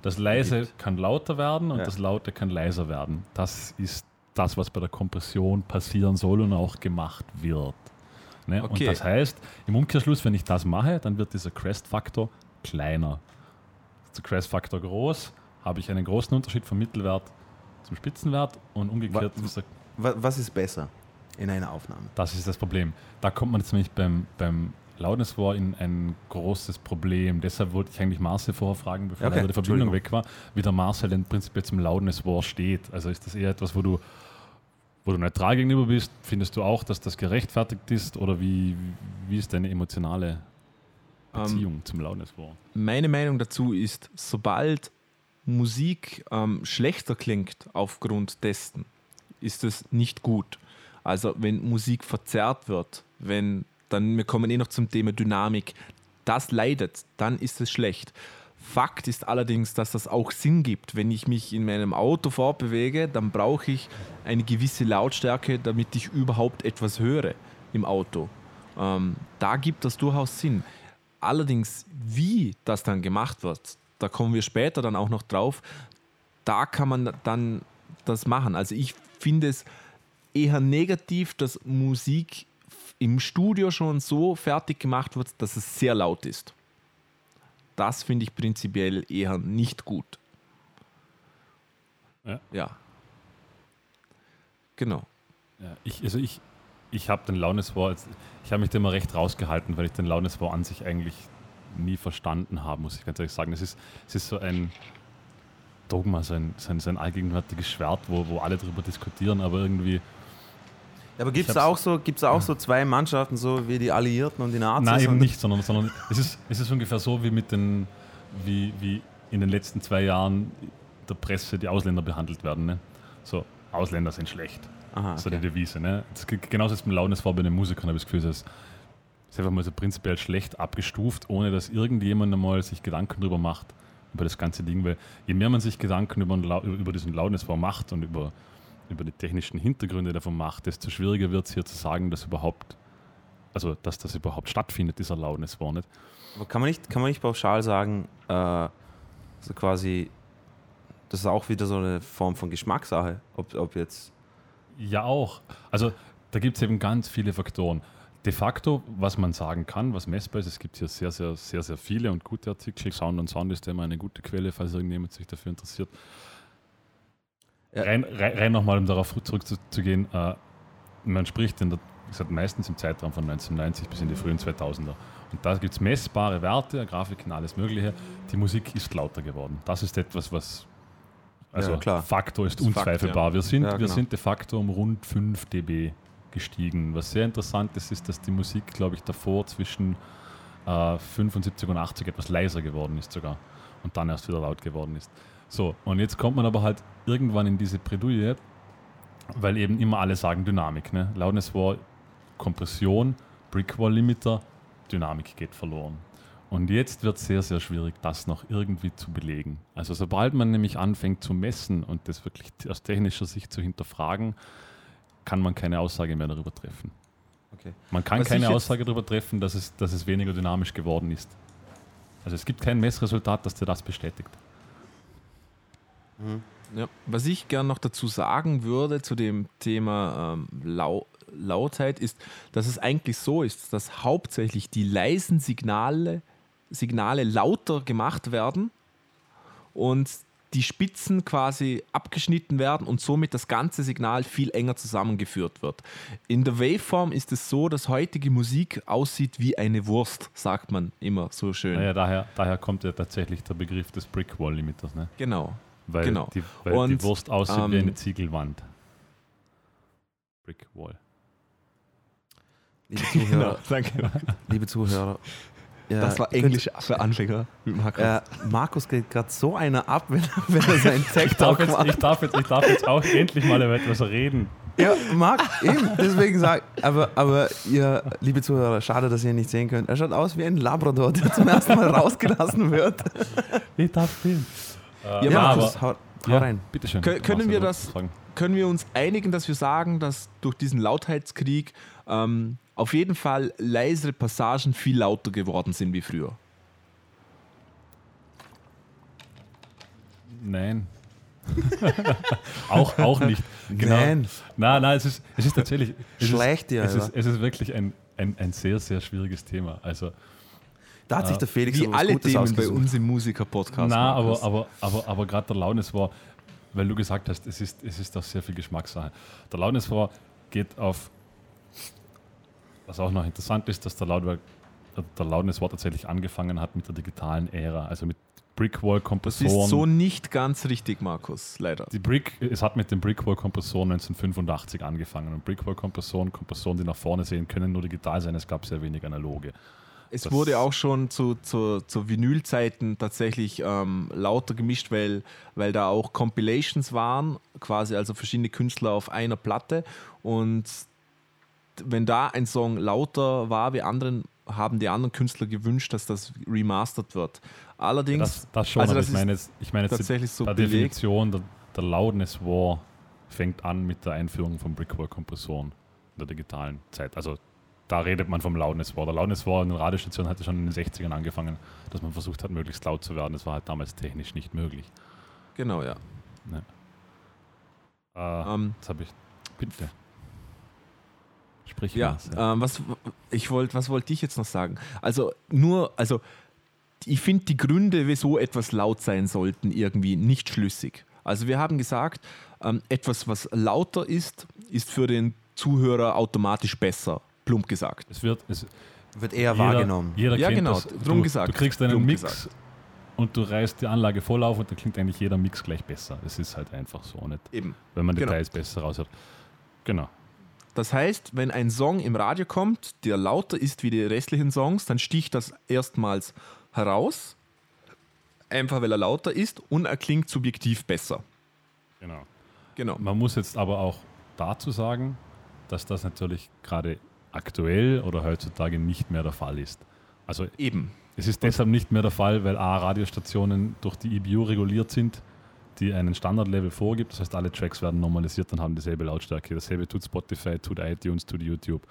das leise gibt. kann lauter werden und Ja. das Laute kann leiser werden. Das ist das, was bei der Kompression passieren soll und auch gemacht wird. Ne? Und Okay. das heißt, im Umkehrschluss, wenn ich das mache, dann wird dieser Crest-Faktor kleiner. Ist der Crest-Faktor groß, habe ich einen großen Unterschied vom Mittelwert zum Spitzenwert und umgekehrt Wa- ist der Wa- Was ist besser in einer Aufnahme? das ist das Problem. Da kommt man jetzt nämlich beim, beim Loudness War in ein großes Problem. Deshalb wollte ich eigentlich Marcel vorher fragen, bevor Okay, die Verbindung weg war, wie der Marcel denn prinzipiell zum Loudness War steht. Also ist das eher etwas, wo du, wo du neutral gegenüber bist? Findest du auch, dass das gerechtfertigt ist? Oder wie, wie ist deine emotionale Ähm, Beziehung zum Loudness War? Meine Meinung dazu ist, sobald Musik ähm, schlechter klingt aufgrund dessen, ist es nicht gut. Also wenn Musik verzerrt wird, wenn dann wir kommen eh noch zum Thema Dynamik, das leidet, dann ist es schlecht. Fakt ist allerdings, dass das auch Sinn gibt. Wenn ich mich in meinem Auto fortbewege, dann brauche ich eine gewisse Lautstärke, damit ich überhaupt etwas höre im Auto. Ähm, da gibt das durchaus Sinn. Allerdings, wie das dann gemacht wird, da kommen wir später dann auch noch drauf, da kann man dann das machen. Also ich finde es eher negativ, dass Musik im Studio schon so fertig gemacht wird, dass es sehr laut ist. Das finde ich prinzipiell eher nicht gut. Ja. ja. Genau. Ja, ich, also ich, ich habe den Loudness War, als- ich habe mich da immer recht rausgehalten, weil ich den Loudness War an sich eigentlich nie verstanden habe, muss ich ganz ehrlich sagen. Es ist, es ist so ein Dogma, so ein, so ein, so ein allgegenwärtiges Schwert, wo, wo alle darüber diskutieren, aber irgendwie. Aber gibt es da auch so, gibt's da auch so zwei Mannschaften, so wie die Alliierten und die Nazis? Nein, eben nicht, sondern, sondern es, ist, es ist ungefähr so wie mit den, wie, wie in den letzten zwei Jahren der Presse die Ausländer behandelt werden. Ne? So, Ausländer sind schlecht. Aha, So okay. die Devise. Ne? Das, ist genauso ist mit Launes vor bei den Musikern, habe ich das Gefühl, das ist einfach mal so prinzipiell schlecht abgestuft, ohne dass irgendjemand einmal sich Gedanken darüber macht, über das ganze Ding. Weil je mehr man sich Gedanken über, über diesen Launeswar macht und über, über die technischen Hintergründe davon macht, desto schwieriger wird es hier zu sagen, dass überhaupt, also dass das überhaupt stattfindet, dieser Launeswar nicht. Aber kann man nicht, kann man nicht pauschal sagen, äh, so quasi, das ist auch wieder so eine Form von Geschmackssache, ob, ob jetzt. Ja, auch. Also da gibt es eben ganz viele Faktoren. De facto, was man sagen kann, was messbar ist, es gibt hier sehr, sehr, sehr, sehr viele und gute Artikel. Sound und Sound ist immer eine gute Quelle, falls irgendjemand sich dafür interessiert. Ja. Rein, rein, rein nochmal, um darauf zurückzugehen, äh, man spricht in der, gesagt, meistens im Zeitraum von 1990 bis in die frühen 2000er. Und da gibt es messbare Werte, Grafiken, alles Mögliche. Die Musik ist lauter geworden. Das ist etwas, was also Ja, klar. Faktor ist Das ist Fakt, unzweifelbar. Wir, sind, Ja, wir genau. sind de facto um rund 5 dB gestiegen. Was sehr interessant ist, ist, dass die Musik, glaube ich, davor zwischen äh, 75 und 80 etwas leiser geworden ist sogar und dann erst wieder laut geworden ist. So, und jetzt kommt man aber halt irgendwann in diese Bredouille, weil eben immer alle sagen Dynamik. Ne? Loudness War, Kompression, Brickwall Limiter, Dynamik geht verloren. Und jetzt wird es sehr, sehr schwierig, das noch irgendwie zu belegen. Also sobald man nämlich anfängt zu messen und das wirklich aus technischer Sicht zu hinterfragen, kann man keine Aussage mehr darüber treffen. Okay. Man kann Was keine Aussage darüber treffen, dass es, dass es weniger dynamisch geworden ist. Also es gibt kein Messresultat, das dir das bestätigt. Ja. Was ich gern noch dazu sagen würde zu dem Thema ähm, Lau Lautheit ist, dass es eigentlich so ist, dass hauptsächlich die leisen Signale, Signale lauter gemacht werden und die Spitzen quasi abgeschnitten werden und somit das ganze Signal viel enger zusammengeführt wird. In der Waveform ist es so, dass heutige Musik aussieht wie eine Wurst, sagt man immer so schön. Naja, daher, daher kommt ja tatsächlich der Begriff des Brickwall Limiters, ne? Genau. Weil, Genau. die, weil die Und, Wurst aussieht wie ähm, eine Ziegelwand. Brickwall. Liebe Zuhörer, (laughs) danke. liebe Zuhörer. ja, Das war könnt- Englisch für Anfänger mit Markus. Äh, Markus geht gerade so einer ab, wenn, er- wenn er seinen (laughs) Ich darf, jetzt, macht. ich, darf jetzt, ich darf jetzt auch endlich mal über etwas reden. Ja, Marc, eben, deswegen sag aber, aber ihr, liebe Zuhörer, schade, dass ihr ihn nicht sehen könnt. Er schaut aus wie ein Labrador, der zum ersten Mal rausgelassen wird. Ich darf filmen. Äh, Ja, Ja, Markus, hau, hau ja, rein. bitteschön. Kö- können wir das- fragen. können wir uns einigen, dass wir sagen, dass durch diesen Lautheitskrieg ähm, auf jeden Fall leisere Passagen viel lauter geworden sind wie früher? Nein. (laughs) auch, auch nicht. Genau. Nein, Nein, nein, es ist, es ist tatsächlich. Es schlecht ist, es, Alter. ist, es ist wirklich ein, ein, ein sehr, sehr schwieriges Thema. Also, Da hat sich der Felix Wie alle Gutes Themen bei ausgesucht. uns im Musiker-Podcast. na, aber, Markus. aber, aber, aber gerade der Launes war, weil du gesagt hast, es ist, es ist doch sehr viel Geschmackssache. Der Launes war geht auf, was auch noch interessant ist, dass der Lautwerk, der Loudness war tatsächlich angefangen hat mit der digitalen Ära, also mit das Brickwall-Kompressoren. ist so nicht ganz richtig, Markus, leider. Die Brick, es hat mit den Brickwall-Kompressoren 1985 angefangen. Und Brickwall-Kompressoren, Kompressoren, die nach vorne sehen, können nur digital sein. Es gab sehr wenig analoge. Es Das- wurde auch schon zu, zu, zu Vinylzeiten tatsächlich ähm, lauter gemischt, weil, weil da auch Compilations waren, quasi also verschiedene Künstler auf einer Platte. Und wenn da ein Song lauter war wie anderen, haben die anderen Künstler gewünscht, dass das remastert wird. Allerdings, Das, das schon, also aber das ich meine jetzt, ich meine jetzt die, tatsächlich so belegt. Definition, der, der Loudness War fängt an mit der Einführung von Brickwall-Kompressoren in der digitalen Zeit. Also da redet man vom Loudness War. Der Loudness War in den Radiostationen hatte schon in den 60ern angefangen, dass man versucht hat, möglichst laut zu werden. Das war halt damals technisch nicht möglich. Genau, ja. Äh, Ähm, Jetzt habe ich. Bitte. Sprich Ja, was, ähm, was ich wollte, was wollte ich jetzt noch sagen? Also nur, also ich finde die Gründe, wieso etwas laut sein sollten, irgendwie nicht schlüssig. Also wir haben gesagt, ähm, etwas, was lauter ist, ist für den Zuhörer automatisch besser, plump gesagt. Es wird. Es, Wird eher jeder, wahrgenommen. Jeder Ja, genau, das. drum du, gesagt, Du kriegst einen Mix gesagt. und du reißt die Anlage voll auf und dann klingt eigentlich jeder Mix gleich besser. Es ist halt einfach so nicht, Eben. wenn man Genau. Details besser raushört. Genau. Das heißt, wenn ein Song im Radio kommt, der lauter ist wie die restlichen Songs, dann sticht das erstmals heraus. einfach weil er lauter ist und er klingt subjektiv besser. Genau. Genau. Man muss jetzt aber auch dazu sagen, dass das natürlich gerade aktuell oder heutzutage nicht mehr der Fall ist. Also Eben. es ist deshalb nicht mehr der Fall, weil A, Radiostationen durch die EBU reguliert sind, die einen Standardlevel vorgibt. Das heißt, alle Tracks werden normalisiert und haben dieselbe Lautstärke. Dasselbe tut Spotify, tut iTunes, tut YouTube.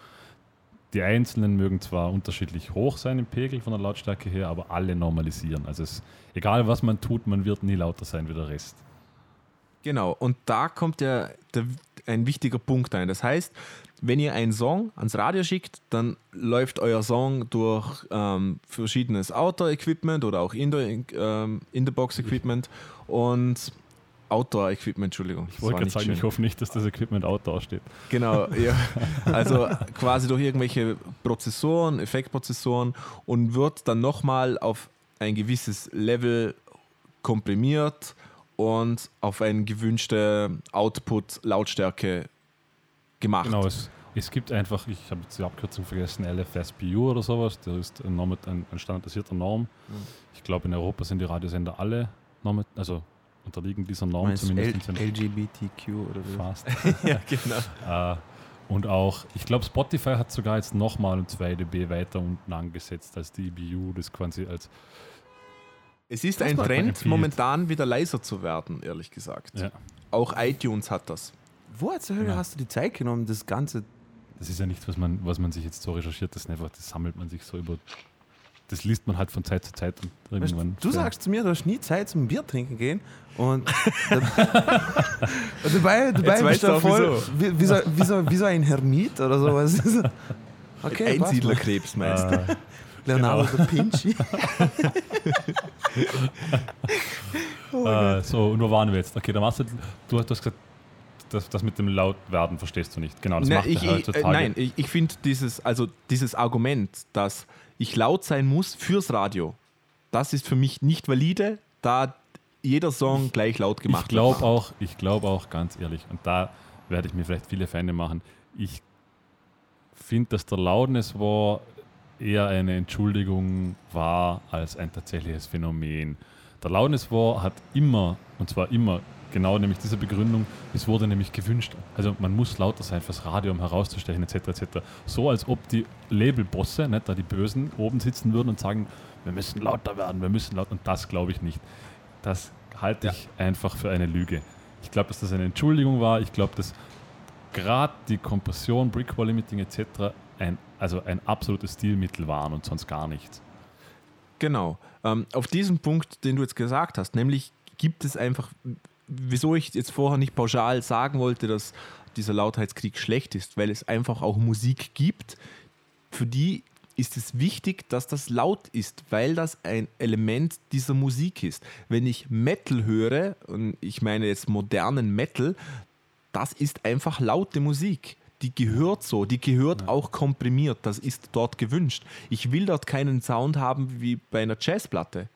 Die einzelnen mögen zwar unterschiedlich hoch sein im Pegel von der Lautstärke her, aber alle normalisieren. Also es, egal was man tut, man wird nie lauter sein wie der Rest. Genau, und da kommt ja der, ein wichtiger Punkt ein. Das heißt, wenn ihr einen Song ans Radio schickt, dann läuft euer Song durch ähm, verschiedenes Outdoor-Equipment oder auch ähm, In-the-Box-Equipment und Outdoor-Equipment, Entschuldigung. Ich wollte gerade sagen, ich hoffe nicht, dass das Equipment Outdoor steht. Genau, ja. (laughs) Also quasi durch irgendwelche Prozessoren, Effektprozessoren und wird dann nochmal auf ein gewisses Level komprimiert und auf eine gewünschte Output-Lautstärke gemacht. Genau, es, es gibt einfach, ich habe jetzt die Abkürzung vergessen, LFSPU oder sowas, das ist ein, Norm, ein, ein standardisierter Norm. Mhm. Ich glaube, in Europa sind die Radiosender alle Norm, also unterliegen dieser Norm zumindest. L LGBTQ oder so. Fast. (laughs) ja, (laughs) genau. äh, und auch, ich glaube, Spotify hat sogar jetzt nochmal um 2 dB weiter unten angesetzt als die EBU, das quasi als es ist ein Trend, momentan wieder leiser zu werden, ehrlich gesagt. Ja. Auch iTunes hat das. Wo zur Hölle ja. hast du die Zeit genommen, das Ganze? Das ist ja nichts, was man, was man sich jetzt so recherchiert, das ist einfach, das sammelt man sich so über. Das liest man halt von Zeit zu Zeit und irgendwann. Weißt, du sagst zu mir, du hast nie Zeit zum Bier trinken gehen und (laughs) dabei, dabei bist du voll wie, wie, so, wie, so, wie so ein Hermit oder sowas. (laughs) Okay, Einsiedlerkrebs meinst du? Ah. Leonardo genau. da Vinci. oh (laughs) äh, so, und wo waren wir jetzt? Okay, dann warst du, du hast gesagt, das, das mit dem Lautwerden verstehst du nicht. Genau, das Na, macht ich, heutzutage. Äh, nein, ich, ich finde dieses, also dieses Argument, dass ich laut sein muss fürs Radio, das ist für mich nicht valide, da jeder Song gleich laut gemacht ich glaub wird. Auch, ich glaube auch ganz ehrlich, und da werde ich mir vielleicht viele Feinde machen, ich finde, dass der Loudness war eher eine Entschuldigung war als ein tatsächliches Phänomen. Der Loudness War hat immer, und zwar immer, genau nämlich diese Begründung, es wurde nämlich gewünscht. Also man muss lauter sein fürs Radio, um herauszustechen, etc. etc. So als ob die Labelbosse, nicht da die Bösen, oben sitzen würden und sagen, wir müssen lauter werden, wir müssen lauter. Und das glaube ich nicht. Das halte ich ja. einfach für eine Lüge. Ich glaube, dass das eine Entschuldigung war. Ich glaube, dass gerade die Kompression, Brickwall Limiting etc. ein also ein absolutes Stilmittel waren und sonst gar nichts. Genau. Ähm, auf diesen Punkt, den du jetzt gesagt hast, nämlich gibt es einfach, wieso ich jetzt vorher nicht pauschal sagen wollte, dass dieser Lautheitskrieg schlecht ist, weil es einfach auch Musik gibt, für die ist es wichtig, dass das laut ist, weil das ein Element dieser Musik ist. Wenn ich Metal höre, und ich meine jetzt modernen Metal, das ist einfach laute Musik die gehört so, die gehört ja. auch komprimiert, das ist dort gewünscht. Ich will dort keinen Sound haben wie bei einer Jazzplatte.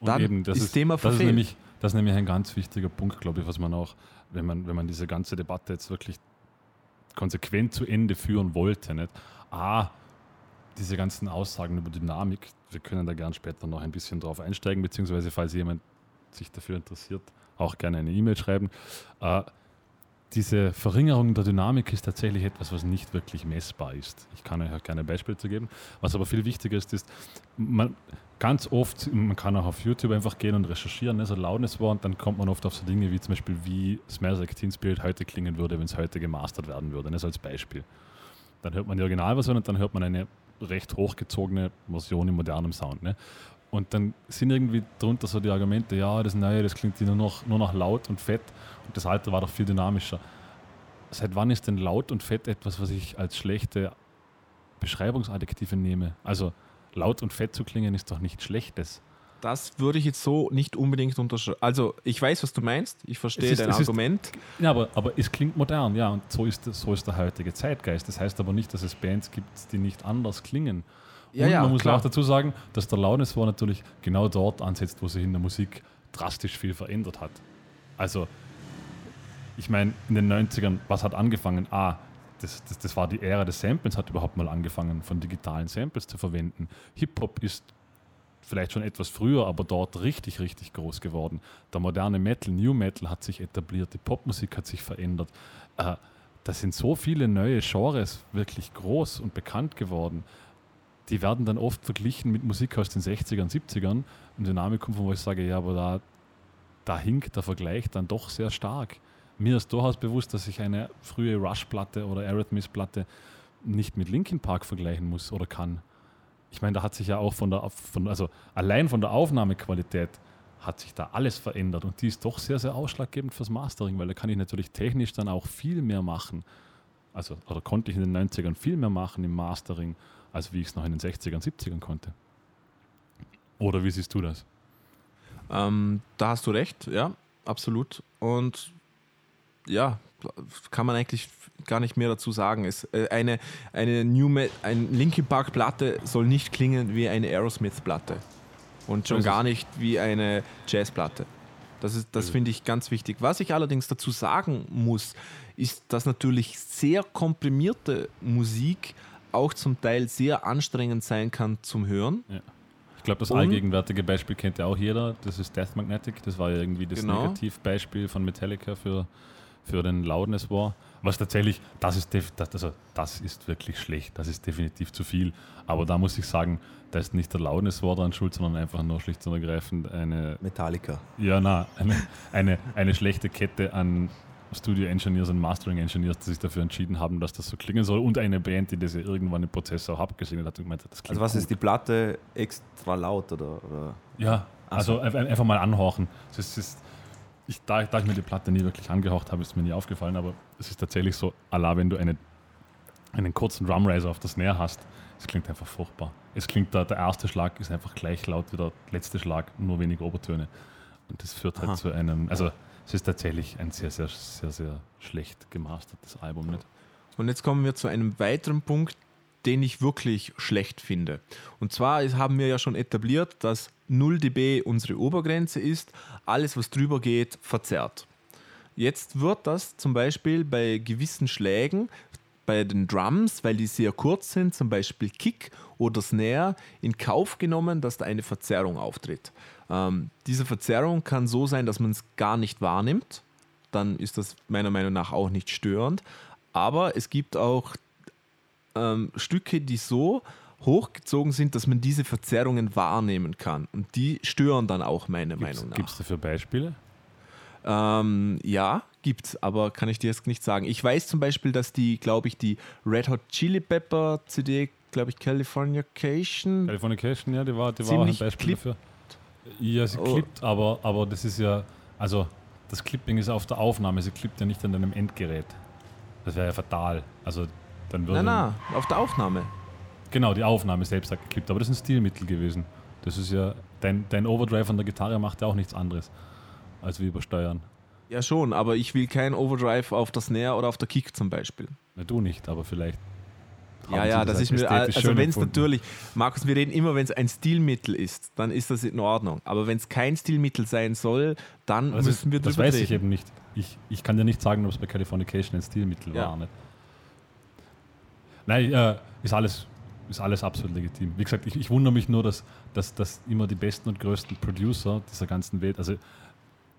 Dann eben, das ist, Thema das ist, nämlich, das ist nämlich ein ganz wichtiger Punkt, glaube ich, was man auch, wenn man, wenn man diese ganze Debatte jetzt wirklich konsequent zu Ende führen wollte. Nicht? Ah, diese ganzen Aussagen über Dynamik, wir können da gern später noch ein bisschen drauf einsteigen, beziehungsweise falls jemand sich dafür interessiert, auch gerne eine E-Mail schreiben. Äh, diese Verringerung der Dynamik ist tatsächlich etwas, was nicht wirklich messbar ist. Ich kann euch auch gerne ein Beispiel zu geben. Was aber viel wichtiger ist, ist, man, ganz oft, man kann auch auf YouTube einfach gehen und recherchieren, ne, so Loudness war, und dann kommt man oft auf so Dinge wie zum Beispiel, wie Smells Like Teen Spirit heute klingen würde, wenn es heute gemastert werden würde, ne, so als Beispiel. Dann hört man die Originalversion und dann hört man eine recht hochgezogene Version in modernem Sound. Ne? Und dann sind irgendwie drunter so die Argumente, ja, das Neue, das klingt nur noch, nur noch laut und fett und das Alte war doch viel dynamischer. Seit wann ist denn laut und fett etwas, was ich als schlechte Beschreibungsadjektive nehme? Also laut und fett zu klingen ist doch nichts Schlechtes. Das würde ich jetzt so nicht unbedingt unterschreiben. Also ich weiß, was du meinst, ich verstehe ist, dein Argument. Ist, ja, aber, aber es klingt modern, ja, und so ist, so ist der heutige Zeitgeist. Das heißt aber nicht, dass es Bands gibt, die nicht anders klingen. Ja, und ja, man muss klar. auch dazu sagen, dass der Loudness war natürlich genau dort ansetzt, wo sich in der Musik drastisch viel verändert hat. Also, ich meine, in den 90ern, was hat angefangen? Ah, das, das, das war die Ära des Samples, hat überhaupt mal angefangen, von digitalen Samples zu verwenden. Hip-Hop ist vielleicht schon etwas früher, aber dort richtig, richtig groß geworden. Der moderne Metal, New Metal hat sich etabliert, die Popmusik hat sich verändert. Äh, da sind so viele neue Genres wirklich groß und bekannt geworden. Die werden dann oft verglichen mit Musik aus den 60ern, 70ern. Ein Dynamikum, wo ich sage, ja, aber da, da hinkt der Vergleich dann doch sehr stark. Mir ist durchaus bewusst, dass ich eine frühe Rush-Platte oder Arrhythmist-Platte nicht mit Linkin Park vergleichen muss oder kann. Ich meine, da hat sich ja auch von der, von, also allein von der Aufnahmequalität hat sich da alles verändert und die ist doch sehr, sehr ausschlaggebend fürs Mastering, weil da kann ich natürlich technisch dann auch viel mehr machen. Also, oder konnte ich in den 90ern viel mehr machen im Mastering, als wie ich es noch in den 60ern, 70ern konnte. Oder wie siehst du das? Ähm, da hast du recht, ja, absolut. Und ja, kann man eigentlich gar nicht mehr dazu sagen. Es, äh, eine, eine New ein Linkin Park Platte soll nicht klingen wie eine Aerosmith Platte und schon gar nicht wie eine Jazzplatte. Das, das finde ich ganz wichtig. Was ich allerdings dazu sagen muss, ist, dass natürlich sehr komprimierte Musik auch zum Teil sehr anstrengend sein kann zum Hören. Ja. Ich glaube, das allgegenwärtige Beispiel kennt ja auch jeder. Das ist Death Magnetic. Das war ja irgendwie das genau. Negativbeispiel von Metallica für für den Loudness war. Was tatsächlich, das ist, das, also das ist wirklich schlecht, das ist definitiv zu viel. Aber da muss ich sagen, da ist nicht der Loudness war dran schuld, sondern einfach nur schlicht und ergreifend eine. Metallica. Ja, na, eine, eine, eine schlechte Kette an Studio Engineers und Mastering Engineers, die sich dafür entschieden haben, dass das so klingen soll und eine Band, die das ja irgendwann im Prozess auch abgesehen hat und gemeint hat, das klingt Also was gut. ist die Platte extra laut oder? oder? Ja, also, also einfach mal anhorchen. Es ist, ich, da, da ich mir die Platte nie wirklich angehaucht habe, ist mir nie aufgefallen, aber es ist tatsächlich so, Allah, wenn du eine, einen kurzen Drumraiser auf das Snare hast, es klingt einfach furchtbar. Es klingt, der, der erste Schlag ist einfach gleich laut wie der letzte Schlag, nur wenige Obertöne. Und das führt halt Aha. zu einem, also es ist tatsächlich ein sehr, sehr, sehr, sehr schlecht gemastertes Album. Nicht? Und jetzt kommen wir zu einem weiteren Punkt, den ich wirklich schlecht finde. Und zwar haben wir ja schon etabliert, dass 0 dB unsere Obergrenze ist. Alles, was drüber geht, verzerrt. Jetzt wird das zum Beispiel bei gewissen Schlägen, bei den Drums, weil die sehr kurz sind, zum Beispiel Kick oder Snare, in Kauf genommen, dass da eine Verzerrung auftritt. Ähm, diese Verzerrung kann so sein, dass man es gar nicht wahrnimmt. Dann ist das meiner Meinung nach auch nicht störend. Aber es gibt auch ähm, Stücke, die so hochgezogen sind, dass man diese Verzerrungen wahrnehmen kann. Und die stören dann auch meiner gibt's, Meinung nach. Gibt es dafür Beispiele? Ähm, ja, es, aber kann ich dir jetzt nicht sagen. Ich weiß zum Beispiel, dass die, glaube ich, die Red Hot Chili Pepper CD, glaube ich, Californication. Californication, ja, die war, die war auch ein Beispiel dafür. Ja, sie oh. klippt, aber, aber das ist ja, also das Clipping ist auf der Aufnahme, sie klippt ja nicht an deinem Endgerät. Das wäre ja fatal. Also dann würde. Nein, nein, auf der Aufnahme. Genau, die Aufnahme selbst hat geklippt, aber das ist ein Stilmittel gewesen. Das ist ja, dein, dein Overdrive an der Gitarre macht ja auch nichts anderes als wir übersteuern. Ja, schon, aber ich will kein Overdrive auf der Snare oder auf der Kick zum Beispiel. Na, du nicht, aber vielleicht. Ja, ja, das, das ist mir, also wenn es natürlich, Markus, wir reden immer, wenn es ein Stilmittel ist, dann ist das in Ordnung. Aber wenn es kein Stilmittel sein soll, dann also müssen wir drüber Das weiß reden. ich eben nicht. Ich, ich kann dir nicht sagen, ob es bei Californication ein Stilmittel ja. war. Nicht? Nein, äh, ist, alles, ist alles absolut legitim. Wie gesagt, ich, ich wundere mich nur, dass, dass, dass immer die besten und größten Producer dieser ganzen Welt, also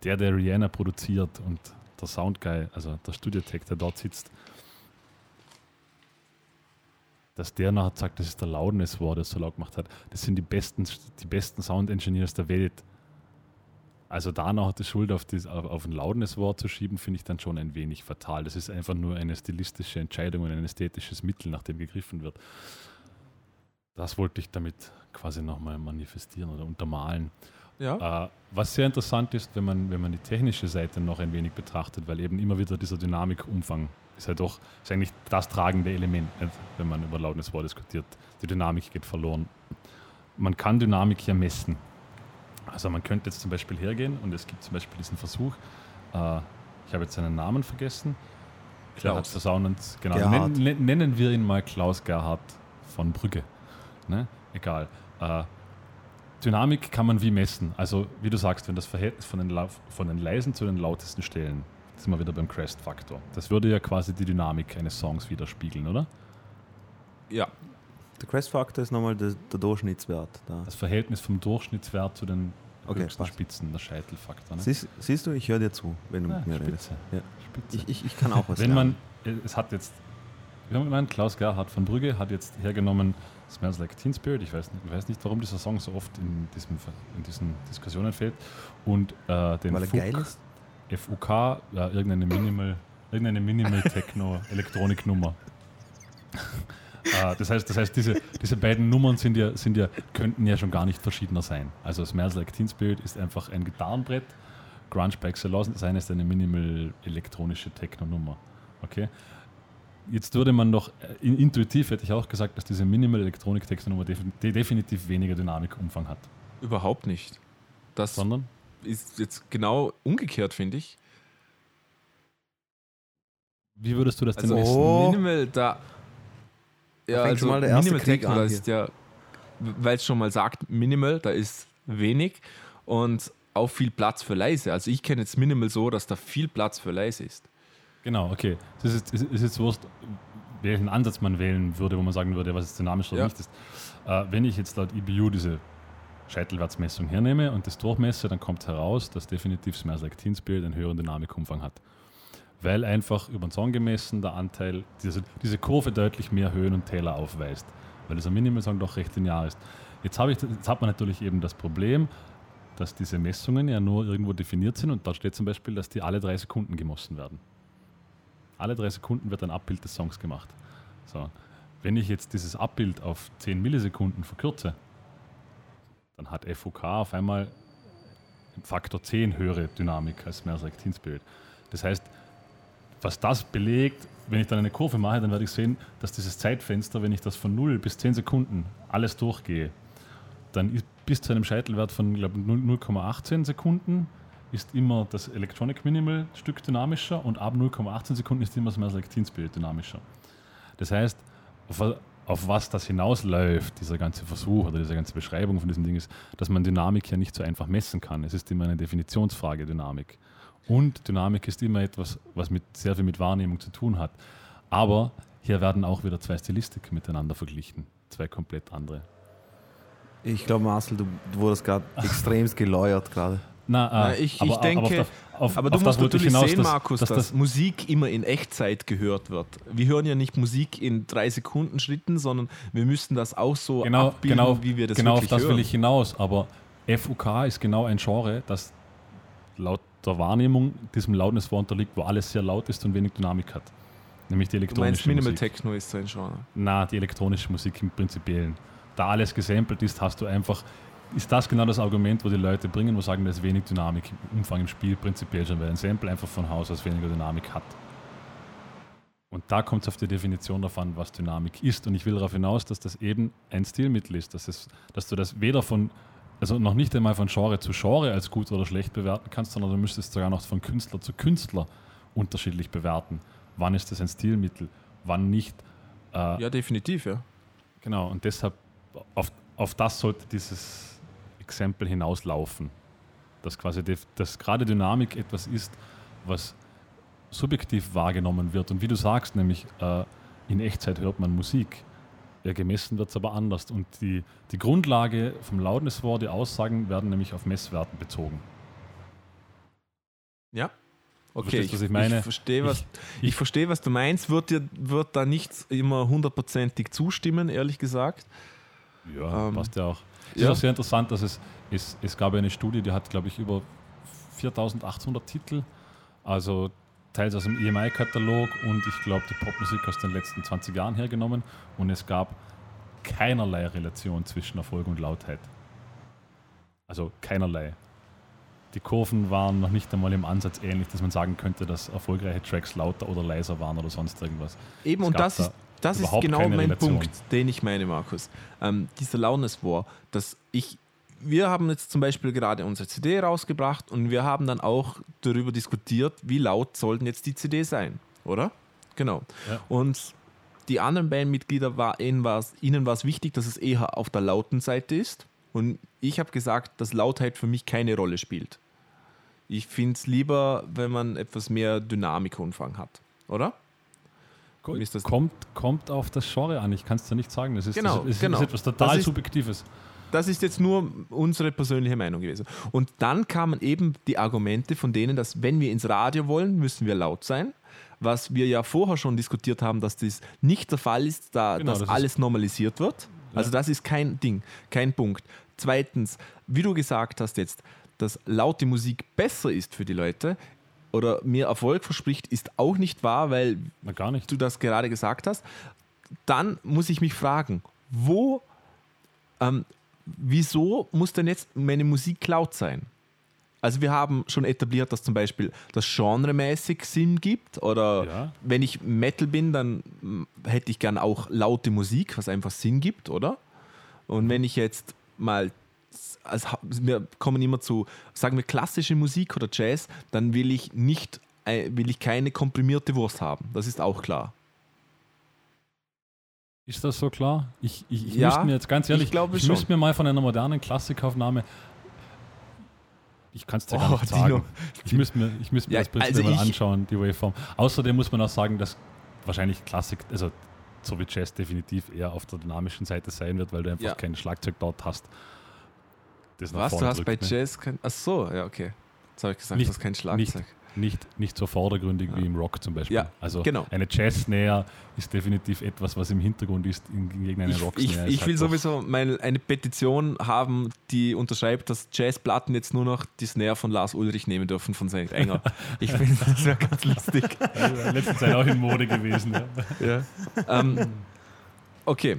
der, der Rihanna produziert und der Soundguy, also der Studiotech, der dort sitzt, dass der nachher sagt, das ist der Loudness War, der es so laut gemacht hat. Das sind die besten, die besten Sound Engineers der Welt. Also da noch die Schuld auf, die, auf ein Loudness War zu schieben, finde ich dann schon ein wenig fatal. Das ist einfach nur eine stilistische Entscheidung und ein ästhetisches Mittel, nach dem gegriffen wird. Das wollte ich damit quasi nochmal manifestieren oder untermalen. Ja. Äh, was sehr interessant ist, wenn man, wenn man die technische Seite noch ein wenig betrachtet, weil eben immer wieder dieser Dynamikumfang ist ja doch ist eigentlich das tragende Element, nicht? wenn man über Loudness War diskutiert. Die Dynamik geht verloren. Man kann Dynamik ja messen. Also man könnte jetzt zum Beispiel hergehen und es gibt zum Beispiel diesen Versuch, äh, ich habe jetzt seinen Namen vergessen. Klaus. Versaunend, genau. Nennen, nennen, wir ihn mal Klaus Gerhard von Brügge. Ne? Egal. Äh, Dynamik kann man wie messen? Also, wie du sagst, wenn das Verhältnis von den, von den leisen zu den lautesten Stellen, sind wir wieder beim Crest-Faktor. Das würde ja quasi die Dynamik eines Songs widerspiegeln, oder? Ja. der Crest-Faktor ist nochmal der, der Durchschnittswert. Da. Das Verhältnis vom Durchschnittswert zu den Okay, höchsten passt. Spitzen, der Scheitelfaktor. Ne? Siehst, siehst du, ich höre dir zu, wenn du Ah, mit mir redest. Spitze. Ja. Spitze. Ich, ich, ich kann auch was Wenn man, lernen. äh, es hat jetzt, wir haben gemeint, Klaus Gerhard von Brügge hat jetzt hergenommen Smells Like Teen Spirit. Ich weiß nicht, ich weiß nicht warum dieser Song so oft in, diesem, in diesen Diskussionen fällt. Und äh, den Weil Fuk? FUK, ja, irgendeine Minimal, irgendeine Minimal Techno Elektroniknummer. (laughs) äh, das heißt, das heißt diese, diese beiden Nummern sind ja, sind ja, könnten ja schon gar nicht verschiedener sein. Also Smells Like Teen Spirit ist einfach ein Gitarrenbrett. Grunge by Excellence ist eine minimal elektronische Techno-Nummer. Okay? Jetzt würde man doch, äh, in- intuitiv hätte ich auch gesagt, dass diese minimal elektronik die definitiv weniger Dynamikumfang hat. Überhaupt nicht. Das Sondern? ist jetzt genau umgekehrt, finde ich. Wie würdest du das denn Also messen? Oh. Minimal, da. Ja, fängt also schon mal der erste Minimal Krieg Techno, an da ist ja, weil es schon mal sagt, Minimal, da ist wenig und auch viel Platz für leise. Also ich kenne jetzt Minimal so, dass da viel Platz für leise ist. Genau, okay. Das ist, ist, jetzt wurscht, welchen Ansatz man wählen würde, wo man sagen würde, was ist dynamisch oder Ja. nicht ist. Äh, wenn ich jetzt laut EBU diese Scheitelwertsmessung hernehme und das durchmesse, dann kommt heraus, dass definitiv Teen Spirit einen höheren Dynamikumfang hat. Weil einfach über den Song gemessen der Anteil, diese, diese Kurve deutlich mehr Höhen und Täler aufweist. Weil dieser Minimal-Song doch recht linear ist. Jetzt, ich, jetzt hat man natürlich eben das Problem, dass diese Messungen ja nur irgendwo definiert sind und dort steht zum Beispiel, dass die alle drei Sekunden gemessen werden. Alle drei Sekunden wird ein Abbild des Songs gemacht. So. Wenn ich jetzt dieses Abbild auf 10 Millisekunden verkürze, dann hat FOK auf einmal Faktor 10 höhere Dynamik als Smells Like Teen Spirit. Das heißt, was das belegt, wenn ich dann eine Kurve mache, dann werde ich sehen, dass dieses Zeitfenster, wenn ich das von 0 bis 10 Sekunden alles durchgehe, dann bis zu einem Scheitelwert von glaub, 0 0,18 Sekunden ist immer das Electronic Minimal Stück dynamischer und ab 0,18 Sekunden ist immer Smells Like Teen Spirit dynamischer. Das heißt, auf, auf was das hinausläuft, dieser ganze Versuch oder diese ganze Beschreibung von diesem Ding ist, dass man Dynamik ja nicht so einfach messen kann. Es ist immer eine Definitionsfrage, Dynamik. Und Dynamik ist immer etwas, was mit, sehr viel mit Wahrnehmung zu tun hat. Aber hier werden auch wieder zwei Stilistiken miteinander verglichen. Zwei komplett andere. Ich glaube, Marcel, du, du wurdest gerade (laughs) extremst geläuert gerade. Na, Na, äh, ich- ich denke- auf, auf, Aber du musst natürlich hinaus, sehen, dass- Markus, dass dass, das- Musik immer in Echtzeit gehört wird. Wir hören ja nicht Musik in drei Sekunden Schritten, sondern wir müssen das auch so genau, abbilden, genau, wie wir das genau auf das hören. will ich hinaus. Aber FUK ist genau ein Genre, das laut der Wahrnehmung diesem Loudness unterliegt, wo alles sehr laut ist und wenig Dynamik hat. Nämlich die Du meinst elektronische Minimal Musik. Techno ist so ein Genre. Na, die elektronische Musik im Prinzipiellen. Da alles gesampelt ist, hast du einfach. Ist das genau das Argument, wo die Leute bringen, wo sagen, da ist wenig Dynamik im Umfang im Spiel, prinzipiell schon, weil ein Sample einfach von Haus aus weniger Dynamik hat. Und da kommt es auf die Definition davon, was Dynamik ist. Und ich will darauf hinaus, dass das eben ein Stilmittel ist, dass, es, dass du das weder von, also noch nicht einmal von Genre zu Genre als gut oder schlecht bewerten kannst, sondern du müsstest sogar noch von Künstler zu Künstler unterschiedlich bewerten. Wann ist das ein Stilmittel, wann nicht. Äh, Ja, definitiv, ja. Genau, und deshalb, auf, auf das sollte dieses Exempel hinauslaufen. Dass quasi, def- dass gerade Dynamik etwas ist, was subjektiv wahrgenommen wird. Und wie du sagst, nämlich äh, in Echtzeit hört man Musik. Ja, gemessen wird es aber anders. Und die, die Grundlage vom Loudness War, die Aussagen werden nämlich auf Messwerten bezogen. Ja. Okay, verstehst, was ich meine? Ich verstehe, was, ich, ich- verstehe, was du meinst. Wird dir wird da nichts immer hundertprozentig zustimmen, ehrlich gesagt. Ja, Ähm, passt ja auch. Es ja. ist auch sehr interessant, dass es, es, es gab eine Studie, die hat, glaube ich, über 4800 Titel, also teils aus dem EMI-Katalog und ich glaube die Popmusik aus den letzten 20 Jahren hergenommen und es gab keinerlei Relation zwischen Erfolg und Lautheit. Also keinerlei. Die Kurven waren noch nicht einmal im Ansatz ähnlich, dass man sagen könnte, dass erfolgreiche Tracks lauter oder leiser waren oder sonst irgendwas. Eben, Es und das da ist, das ist genau mein Relation. Punkt, den ich meine, Markus. Ähm, dieser Loudness War, dass ich, wir haben jetzt zum Beispiel gerade unsere CD rausgebracht und wir haben dann auch darüber diskutiert, wie laut sollten jetzt die CD sein, oder? Genau. Ja. Und die anderen Bandmitglieder, war, ihnen war es ihnen war es wichtig, dass es eher auf der lauten Seite ist. Und ich habe gesagt, dass Lautheit für mich keine Rolle spielt. Ich finde es lieber, wenn man etwas mehr Dynamikumfang hat, oder? Das? Kommt, kommt auf das Genre an, ich kann es dir nicht sagen. Das ist, Genau, das ist, genau. ist etwas total ist- Subjektives. Das ist jetzt nur unsere persönliche Meinung gewesen. Und dann kamen eben die Argumente von denen, dass wenn wir ins Radio wollen, müssen wir laut sein. Was wir ja vorher schon diskutiert haben, dass das nicht der Fall ist, da Genau, dass das alles normalisiert wird. Also das ist kein Ding, kein Punkt. Zweitens, wie du gesagt hast jetzt, dass laute Musik besser ist für die Leute oder mir Erfolg verspricht, ist auch nicht wahr, weil nicht. du das gerade gesagt hast, dann muss ich mich fragen, wo, ähm, wieso muss denn jetzt meine Musik laut sein? Also wir haben schon etabliert, dass zum Beispiel das genremäßig Sinn gibt oder Ja. wenn ich Metal bin, dann mm, hätte ich gern auch laute Musik, was einfach Sinn gibt, oder? Und wenn ich jetzt mal, also wir kommen immer zu, sagen wir klassische Musik oder Jazz, dann will ich nicht, äh, will ich keine komprimierte Wurst haben. Das ist auch klar. Ist das so klar? Ich, ich, ich Ja, müsste mir jetzt ganz ehrlich, ich glaube ich müsste mir mal von einer modernen Klassikaufnahme. Ich kann es dir Oh, gar nicht Dino. sagen. Ich müsste mir, ich müsste mir Ja, das prinzipiell also mal anschauen, die Waveform. Außerdem muss man auch sagen, dass wahrscheinlich Klassik, also so wie Jazz definitiv eher auf der dynamischen Seite sein wird, weil du einfach Ja. kein Schlagzeug dort hast. Das nach Was? Du vorne hast bei drückt, ne? Jazz kein. Ach so, ja, okay. Jetzt habe ich gesagt, Nicht- du hast kein Schlagzeug. nicht, nicht so vordergründig wie im Rock zum Beispiel. Ja, also genau. eine Jazz-Snare ist definitiv etwas, was im Hintergrund ist, gegen eine Ich, Rock-Snare. ich, ist ich halt will sowieso mein, eine Petition haben, die unterschreibt, dass Jazzplatten jetzt nur noch die Snare von Lars Ulrich nehmen dürfen von St. Enger. (laughs) Ich finde, das wäre ganz lustig. (laughs) Also, in letzter Zeit auch in Mode gewesen. Ja. Ja. ähm, okay.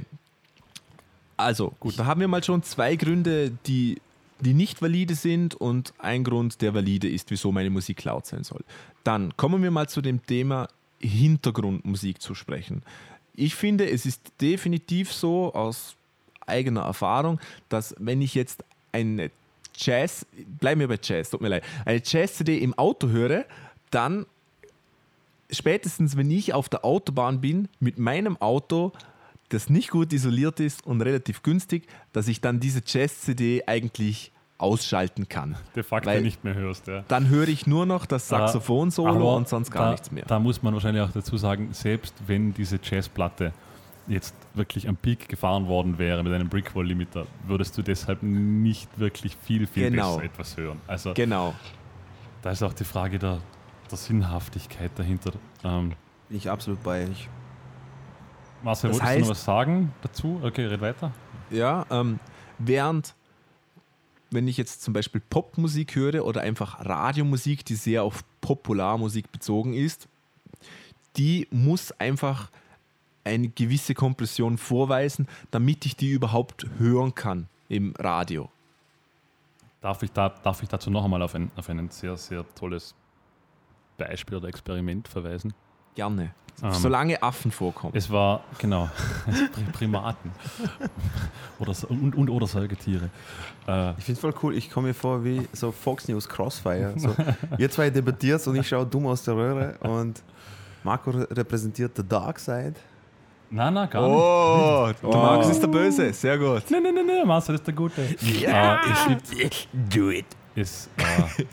Also, gut, da haben wir mal schon zwei Gründe, die, die nicht valide sind und ein Grund, der valide ist, wieso meine Musik laut sein soll. Dann kommen wir mal zu dem Thema Hintergrundmusik zu sprechen. Ich finde, es ist definitiv so aus eigener Erfahrung, dass wenn ich jetzt eine Jazz, bleiben wir bei Jazz, tut mir leid, eine Jazz-CD im Auto höre, dann spätestens wenn ich auf der Autobahn bin mit meinem Auto, das nicht gut isoliert ist und relativ günstig, dass ich dann diese Jazz-CD eigentlich ausschalten kann. De facto Weil- nicht mehr hörst. Ja. Dann höre ich nur noch das Saxophon-Solo Aber und sonst gar da, nichts mehr. Da muss man wahrscheinlich auch dazu sagen, selbst wenn diese Jazzplatte jetzt wirklich am Peak gefahren worden wäre mit einem Brickwall-Limiter, würdest du deshalb nicht wirklich viel, viel Genau. besser etwas hören. Also Genau. da ist auch die Frage der, der Sinnhaftigkeit dahinter. Ähm, Bin ich absolut bei euch. Marcel, Das wolltest du heißt- noch was sagen dazu? Okay, red weiter. Ja, ähm, während, wenn ich jetzt zum Beispiel Popmusik höre oder einfach Radiomusik, die sehr auf Popularmusik bezogen ist, die muss einfach eine gewisse Kompression vorweisen, damit ich die überhaupt hören kann im Radio. Darf ich, da, darf ich dazu noch einmal auf ein, auf ein sehr, sehr tolles Beispiel oder Experiment verweisen? Gerne. Ähm, Solange Affen vorkommen. Es war, genau, (laughs) Pri- Primaten (laughs) oder, so- und, und oder Säugetiere. Äh, Ich finde es voll cool. Ich komme mir vor wie so Fox News Crossfire. So, ihr zwei debattiert und ich schaue dumm aus der Röhre und Marco re- repräsentiert the Dark Side. nein, nein, gar Oh, nicht. der Markus ist der Böse. Sehr gut. Nein, nein, nein, nein, Marcel ist der Gute. Ja. Äh, es gibt, Do it. ist, äh,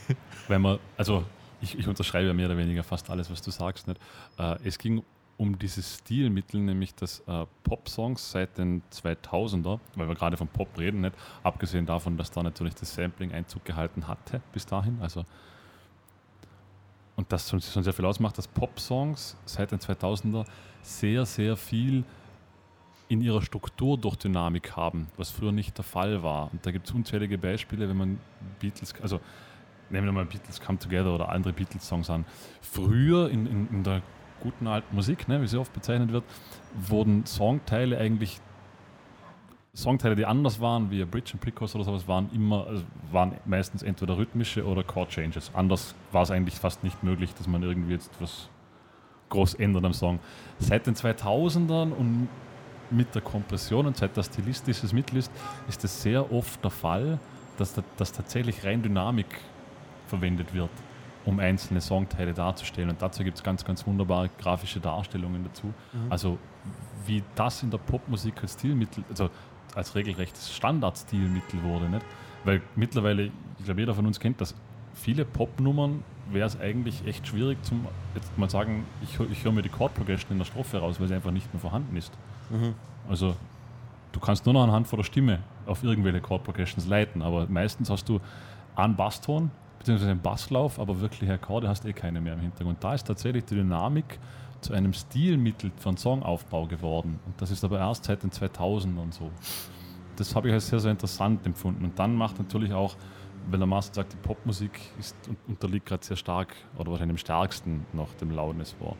wenn man, also ich, ich unterschreibe ja mehr oder weniger fast alles, was du sagst. Nicht? Äh, es ging um dieses Stilmittel, nämlich dass äh, Pop-Songs seit den 2000er, weil wir gerade von Pop reden, nicht? abgesehen davon, dass da natürlich das Sampling Einzug gehalten hatte bis dahin, also und das schon sehr viel ausmacht, dass Pop-Songs seit den 2000er sehr, sehr viel in ihrer Struktur durch Dynamik haben, was früher nicht der Fall war. Und da gibt es unzählige Beispiele, wenn man Beatles, also nehmen wir mal Beatles Come Together oder andere Beatles-Songs an. Früher in, in, in der guten alten Musik, ne, wie sie oft bezeichnet wird, wurden Songteile eigentlich Songteile, die anders waren, wie Bridge und Pre-Chorus oder sowas, waren immer, also waren meistens entweder rhythmische oder Chord-Changes. Anders war es eigentlich fast nicht möglich, dass man irgendwie jetzt was groß ändert am Song. Seit den 2000ern und mit der Kompression und seit das stilistisches Mittel ist, ist es sehr oft der Fall, dass, da, dass tatsächlich rein Dynamik verwendet wird, um einzelne Songteile darzustellen. Und dazu gibt es ganz, ganz wunderbare grafische Darstellungen dazu. Also wie das in der Popmusik als Stilmittel, also als regelrechtes Standardstilmittel wurde. Nicht? Weil mittlerweile, ich glaube, jeder von uns kennt das, viele Popnummern wäre es eigentlich echt schwierig zum jetzt mal sagen, ich, ich höre mir die Chord Progression in der Strophe raus, weil sie einfach nicht mehr vorhanden ist. Also du kannst nur noch anhand von der Stimme auf irgendwelche Chord Progressions leiten, aber meistens hast du einen Basston beziehungsweise einen Basslauf, aber wirkliche Akkorde hast eh keine mehr im Hintergrund. Da ist tatsächlich die Dynamik zu einem Stilmittel von Songaufbau geworden und das ist aber erst seit den 2000 und so. Das habe ich als sehr, sehr interessant empfunden und dann macht natürlich auch, wenn der Master sagt, die Popmusik ist, un- unterliegt gerade sehr stark oder wahrscheinlich am stärksten noch dem Loudness War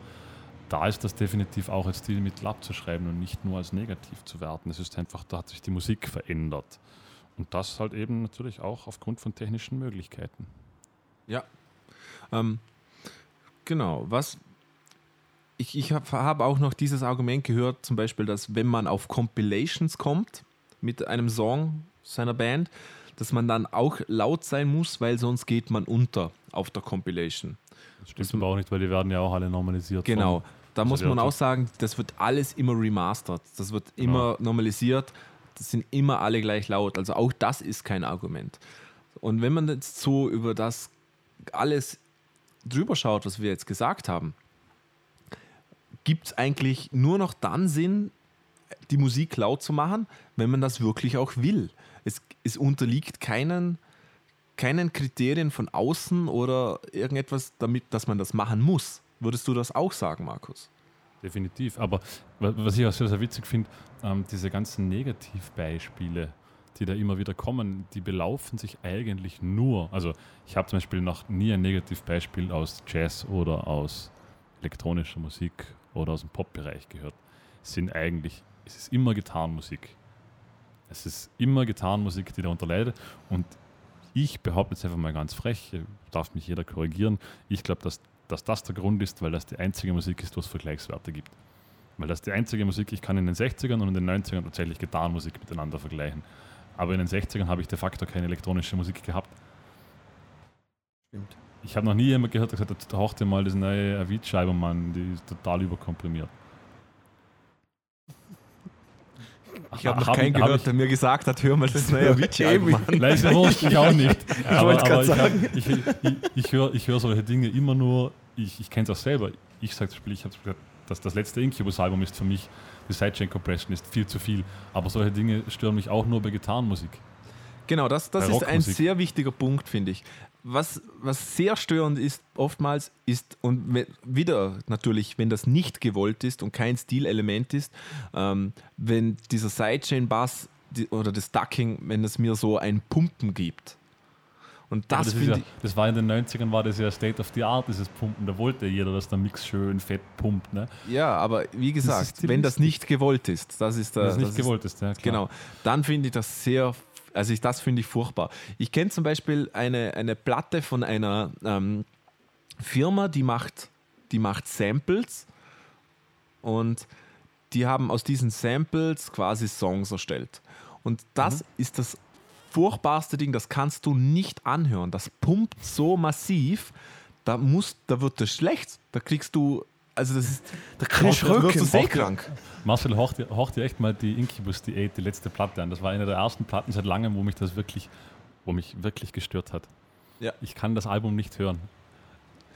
da ist das definitiv auch als Stilmittel abzuschreiben und nicht nur als negativ zu werten. Es ist einfach, da hat sich die Musik verändert. Und das halt eben natürlich auch aufgrund von technischen Möglichkeiten. Ja. Ähm, genau. Was ich, ich habe hab auch noch dieses Argument gehört, zum Beispiel, dass wenn man auf Compilations kommt mit einem Song seiner Band, dass man dann auch laut sein muss, weil sonst geht man unter auf der Compilation. Das stimmt aber auch nicht, weil die werden ja auch alle normalisiert. Genau. Da muss man auch sagen, das wird alles immer remastert. Das wird Genau. immer normalisiert. Das sind immer alle gleich laut. Also auch das ist kein Argument. Und wenn man jetzt so über das alles drüber schaut, was wir jetzt gesagt haben, gibt es eigentlich nur noch dann Sinn, die Musik laut zu machen, wenn man das wirklich auch will. Es, es unterliegt keinen, keinen Kriterien von außen oder irgendetwas, damit, dass man das machen muss. Würdest du das auch sagen, Markus? Definitiv. Aber wa- was ich auch sehr, sehr witzig finde, ähm, diese ganzen Negativbeispiele, die da immer wieder kommen, die belaufen sich eigentlich nur. Also ich habe zum Beispiel noch nie ein Negativbeispiel aus Jazz oder aus elektronischer Musik oder aus dem Pop-Bereich gehört. Es sind eigentlich, es ist immer Gitarrenmusik. Es ist immer Gitarrenmusik, die darunter leidet. Und ich behaupte jetzt einfach mal ganz frech, darf mich jeder korrigieren, ich glaube, dass, dass das der Grund ist, weil das die einzige Musik ist, wo es Vergleichswerte gibt. Weil das die einzige Musik, ich kann in den 60ern und in den 90ern tatsächlich Gitarrenmusik miteinander vergleichen. Aber in den 60ern habe ich de facto keine elektronische Musik gehabt. Stimmt. Ich habe noch nie jemand gehört, der gesagt hat, hauch dir mal das neue Avicii-Album an, die ist total überkomprimiert. Ich habe noch Hab keinen ich- hab gehört, ich- der mir gesagt hat, hör mal das neue (laughs) Avicii-Album an. Leise Wurst, ich auch nicht. (laughs) aber wollt's aber grad ich, ich, ich, ich höre ich hör solche Dinge immer nur, ich, ich kenne es auch selber. Ich sage zum Beispiel, ich habe gesagt, dass das letzte Incubus-Album ist für mich, die Sidechain Compression ist viel zu viel. Aber solche Dinge stören mich auch nur bei Gitarrenmusik. Genau, das, das ist ein sehr wichtiger Punkt, finde ich. Was, was sehr störend ist, oftmals ist, und wieder natürlich, wenn das nicht gewollt ist und kein Stilelement ist, ähm, wenn dieser Sidechain-Bass oder das Ducking, wenn es mir so ein Pumpen gibt. Und das, ist finde ja, das war in den 90ern, war das ja State of the Art, dieses Pumpen. Da wollte jeder, dass der Mix schön fett pumpt. Ne? Ja, aber wie gesagt, ist wenn das nicht gewollt ist, das ist der. Wenn das nicht gewollt ist, ja. Genau, dann finde ich das sehr, also ich, das finde ich furchtbar. Ich kenne zum Beispiel eine, eine Platte von einer ähm, Firma, die macht, die macht Samples und die haben aus diesen Samples quasi Songs erstellt. Und das ist das furchtbarste Ding, das kannst du nicht anhören. Das pumpt so massiv, da, muss, da wird das schlecht. Da kriegst du, also das ist, Da kriegst du wirst du seekrank. Marcel, hauch dir, echt mal die Incubus Diät, die letzte Platte an. Das war eine der ersten Platten seit langem, wo mich das wirklich, wo mich wirklich gestört hat. Ja. Ich kann das Album nicht hören.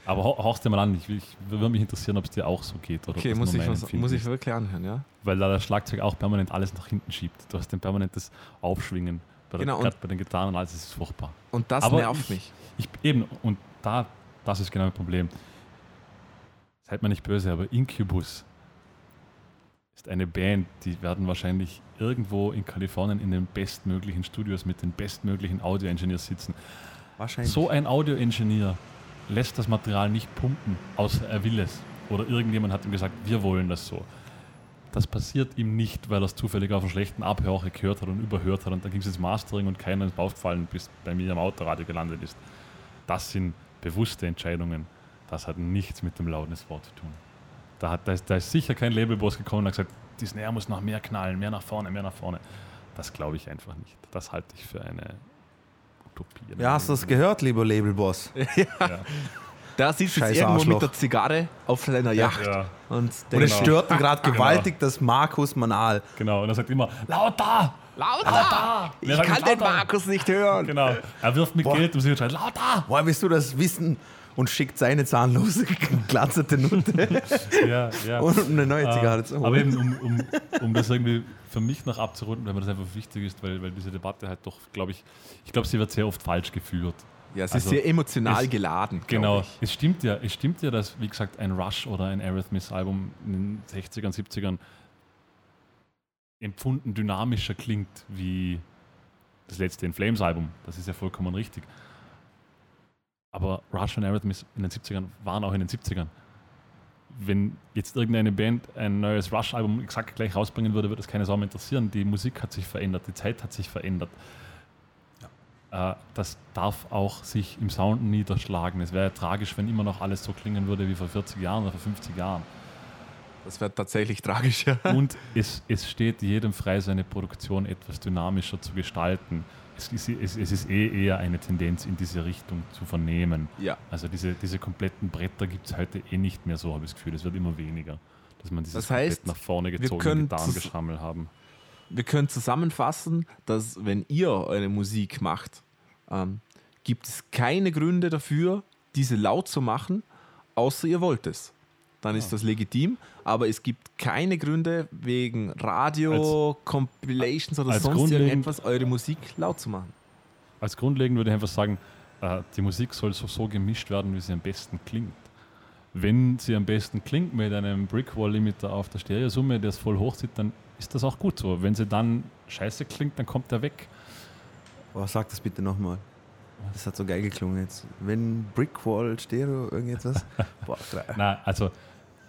Aber hau- hauch's dir mal an. Ich, ich würde mich interessieren, ob es dir auch so geht. Oder Okay, muss ich, was, muss ich wirklich anhören, ja? Weil da das Schlagzeug auch permanent alles nach hinten schiebt. Du hast ein permanentes Aufschwingen. Der, Genau, gerade bei den Gitarren und alles ist es furchtbar. Und das Aber nervt ich- mich. Ich, eben, und da, das ist genau ein Problem. Seid mir nicht böse, aber Incubus ist eine Band, die werden wahrscheinlich irgendwo in Kalifornien in den bestmöglichen Studios mit den bestmöglichen Audio-Engineers sitzen. Wahrscheinlich. So ein Audio-Engineer lässt das Material nicht pumpen, außer er will es. Oder irgendjemand hat ihm gesagt, wir wollen das so. Das passiert ihm nicht, weil er es zufällig auf einem schlechten Abhörer gehört hat und überhört hat und dann ging es ins Mastering und keiner ist aufgefallen, bis bei mir am Autoradio gelandet ist. Das sind bewusste Entscheidungen. Das hat nichts mit dem Loudness-Wort zu tun. Da, hat, da, ist, da ist sicher kein Labelboss gekommen und hat gesagt, die Snare muss noch mehr knallen, mehr nach vorne, mehr nach vorne. Das glaube ich einfach nicht. Das halte ich für eine Utopie. Ja, hast du das gehört, lieber Labelboss? (laughs) Ja. (laughs) Da sitzt jetzt irgendwo Arschloch. mit der Zigarre auf seiner Yacht Ja, und Und es stört ihn gerade Genau. gewaltig, dass Markus Manal. genau. Und er sagt immer, lauter! Lauter! Ich Wer sagt kann den lauter? Markus nicht hören. Genau. Er wirft mit Boah. Geld und sie schreit, lauter! Woher willst du das wissen? Und schickt seine zahnlose, (laughs) glatzerte Nutte (laughs) Ja, ja. und eine neue Zigarre zu Aber holen. eben, um, um, um das irgendwie für mich noch abzurunden, weil mir das einfach wichtig ist, weil, weil diese Debatte halt doch, glaube ich, ich glaube, sie wird sehr oft falsch geführt. Ja, es Also, ist sehr emotional es- geladen. Genau, es stimmt ja, es stimmt ja, dass, wie gesagt, ein Rush oder ein Aerosmith-Album in den 60ern, 70ern empfunden dynamischer klingt wie das letzte In Flames-Album. Das ist ja vollkommen richtig. Aber Rush und Aerosmith in den 70ern waren auch in den 70ern. Wenn jetzt irgendeine Band ein neues Rush-Album exakt gleich rausbringen würde, würde es keine Sau mehr interessieren. Die Musik hat sich verändert, die Zeit hat sich verändert. Äh, das darf auch sich im Sound niederschlagen. Es wäre ja tragisch, wenn immer noch alles so klingen würde wie vor 40 Jahren oder vor 50 Jahren. Das wäre tatsächlich tragisch. Ja. Und es, es steht jedem frei, seine Produktion etwas dynamischer zu gestalten. Es ist, es, es ist eh eher eine Tendenz in diese Richtung zu vernehmen. ja. Also diese, diese kompletten Bretter gibt es heute eh nicht mehr so, habe ich das Gefühl. Es wird immer weniger. Dass man dieses Das heißt, nach vorne gezogene können Gitarrengeschammel haben. Wir können zusammenfassen, dass wenn ihr eure Musik macht, ähm, gibt es keine Gründe dafür, diese laut zu machen, außer ihr wollt es. Dann ist das legitim, aber es gibt keine Gründe wegen Radio, Compilations oder als sonst irgendetwas, eure Musik laut zu machen. Als grundlegend würde ich einfach sagen, äh, die Musik soll so, so gemischt werden, wie sie am besten klingt. Wenn sie am besten klingt mit einem Brickwall-Limiter auf der Stereosumme, der es voll hoch zieht, dann ist das auch gut so. Wenn sie dann scheiße klingt, dann kommt er weg. Boah, sag das bitte nochmal. Das hat so geil geklungen jetzt. Wenn Brickwall, Stereo, irgendetwas. (laughs) Boah. Na, also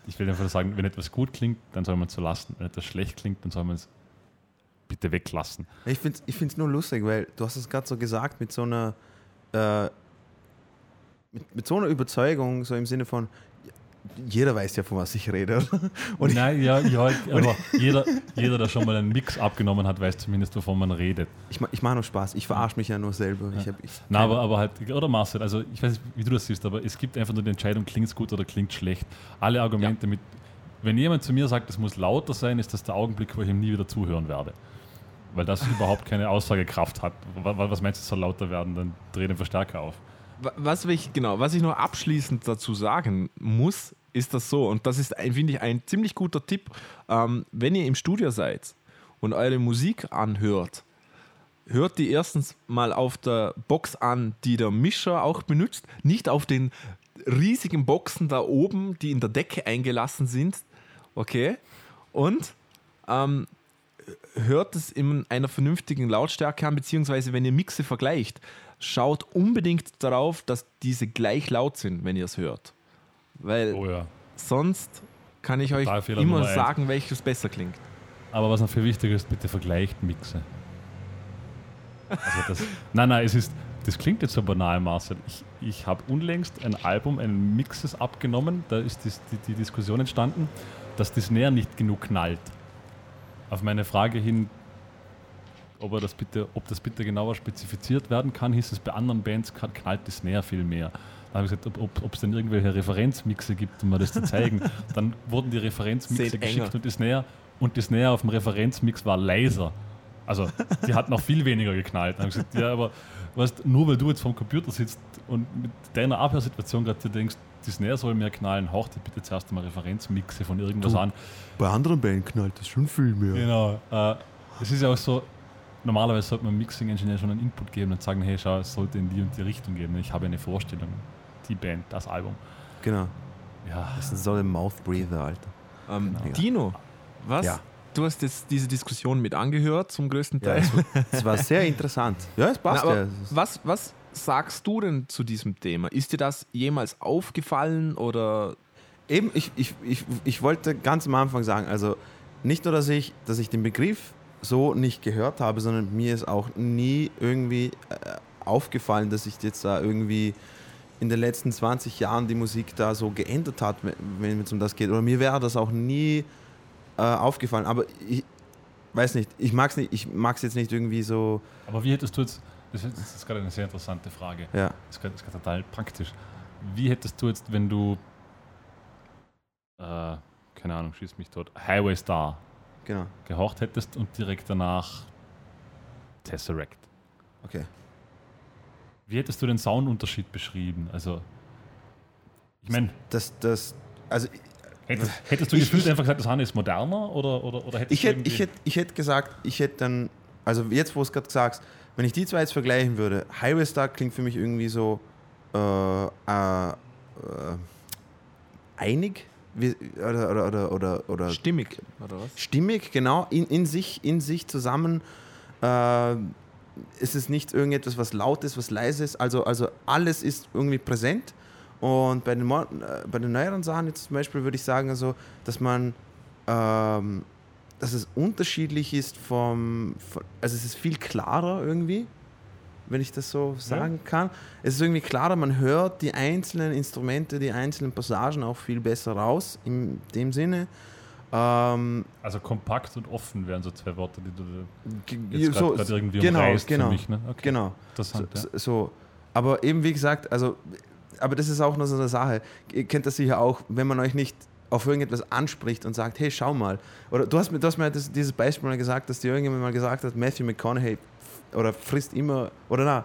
ich will einfach sagen, wenn etwas gut klingt, dann soll man es so lassen. Wenn etwas schlecht klingt, dann soll man es bitte weglassen. Ich finde es ich find's nur lustig, weil du hast es gerade so gesagt mit so einer äh, mit, mit so einer Überzeugung, so im Sinne von jeder weiß ja, von was ich rede. Und Nein, ja, ja, (laughs) aber jeder, jeder, der schon mal einen Mix abgenommen hat, weiß zumindest, wovon man redet. ich, ich mache nur Spaß. Ich verarsche mich ja nur selber. Ich hab, ich, Na, aber, aber halt, oder Marcel, also ich weiß nicht, wie du das siehst, aber es gibt einfach nur die Entscheidung, klingt es gut oder klingt schlecht. Alle Argumente mit, wenn jemand zu mir sagt, es muss lauter sein, ist das der Augenblick, wo ich ihm nie wieder zuhören werde. Weil das überhaupt keine Aussagekraft hat. Wa- wa- Was meinst du, es soll lauter werden? Dann dreh den Verstärker auf. Wa- Was ich, genau, was ich noch abschließend dazu sagen muss, ist das so, und das ist, finde ich, ein ziemlich guter Tipp, ähm, wenn ihr im Studio seid und eure Musik anhört, hört die erstens mal auf der Box an, die der Mischer auch benutzt, nicht auf den riesigen Boxen da oben, die in der Decke eingelassen sind, okay? Und ähm, hört es in einer vernünftigen Lautstärke an, beziehungsweise wenn ihr Mixe vergleicht, schaut unbedingt darauf, dass diese gleich laut sind, wenn ihr es hört. Weil Oh ja. sonst kann ich euch Fehler immer Nummer eins. sagen, welches besser klingt. Aber was noch viel wichtiger ist, bitte vergleicht Mixe. Also das, (laughs) nein, nein, es ist, das klingt jetzt so banal, Marcel. Ich, ich habe unlängst ein Album, ein Mixes abgenommen, da ist das, die, die Diskussion entstanden, dass das Snare nicht genug knallt. Auf meine Frage hin, ob, er das bitte, ob das bitte genauer spezifiziert werden kann, hieß es, bei anderen Bands knallt das Snare viel mehr. Habe ich gesagt, ob- ob ob es denn irgendwelche Referenzmixe gibt, um mir das zu zeigen. (laughs) Dann wurden die Referenzmixe Seht geschickt enger. und die Snare, und die Snare auf dem Referenzmix war leiser. Also die hat noch viel weniger geknallt. Dann habe ich gesagt, ja, aber weißt, nur weil du jetzt vom Computer sitzt und mit deiner Abhörsituation gerade dir denkst, die Snare soll mehr knallen, hauch dir bitte zuerst mal Referenzmixe von irgendwas Du. an. bei anderen Band knallt das schon viel mehr. Genau. Äh, es ist ja auch so, normalerweise sollte man einem Mixing-Engineer schon einen Input geben und sagen, hey, schau, es sollte in die und die Richtung gehen. Ich habe eine Vorstellung. Die Band, das Album. Genau. Ja, Das ist so ein Mouth Breather, Alter. Ähm, Genau. Dino, was? Ja. Du hast jetzt diese Diskussion mit angehört zum größten Ja, Teil. es, war, (laughs) es war sehr interessant. Ja, es Na, passt aber ja. Was, was sagst du denn zu diesem Thema? Ist dir das jemals aufgefallen oder Eben, ich, ich, ich, ich wollte ganz am Anfang sagen, also nicht nur, dass ich, dass ich den Begriff so nicht gehört habe, sondern mir ist auch nie irgendwie äh, aufgefallen, dass sich jetzt da irgendwie in den letzten 20 Jahren die Musik da so geändert hat, wenn- es um das geht. Oder mir wäre das auch nie äh, aufgefallen. Aber ich weiß nicht, ich mag es nicht, ich mag es jetzt nicht irgendwie so, aber wie hättest du jetzt, das ist, das ist gerade eine sehr interessante Frage. ja. Das ist gerade, das ist gerade total praktisch. Wie hättest du jetzt, wenn du, äh, keine Ahnung, schieß mich tot, Highway Star Genau. gehorcht hättest und direkt danach Tesseract. Okay. Wie hättest du den Soundunterschied beschrieben? Also, ich meine, Das, das, also hättest, hättest du Ich- gefühlt ich- einfach gesagt, das eine ist moderner oder, oder, oder hättest ich du hätte ich hätt, ich hätt gesagt, ich hätte dann, also jetzt, wo du es gerade sagst, wenn ich die zwei jetzt vergleichen würde, Highway Star klingt für mich irgendwie so äh, äh, äh, einig oder, oder, oder, oder, oder Stimmig, oder was? stimmig, genau, in, in, sich, in sich zusammen. Äh, ist es nicht irgendetwas, was laut ist, was leise ist. Also, also alles ist irgendwie präsent. Und bei den, äh, bei den neueren Sachen jetzt zum Beispiel würde ich sagen, also, dass man, ähm, dass es unterschiedlich ist vom, also es ist viel klarer irgendwie, wenn ich das so sagen kann. Es ist irgendwie klarer, man hört die einzelnen Instrumente, die einzelnen Passagen auch viel besser raus, in dem Sinne. Ähm, Also kompakt und offen wären so zwei Worte, die du jetzt so- grad irgendwie genau, umreißt genau, für mich. Ne? Okay. genau. Interessant, So, ja. so, aber eben wie gesagt, also, aber das ist auch noch so eine Sache. Ihr kennt das sicher auch, wenn man euch nicht auf irgendetwas anspricht und sagt, hey, schau mal. Oder du hast mir, du hast mir das, dieses Beispiel mal gesagt, dass dir irgendjemand mal gesagt hat, Matthew McConaughey oder frisst immer, oder na,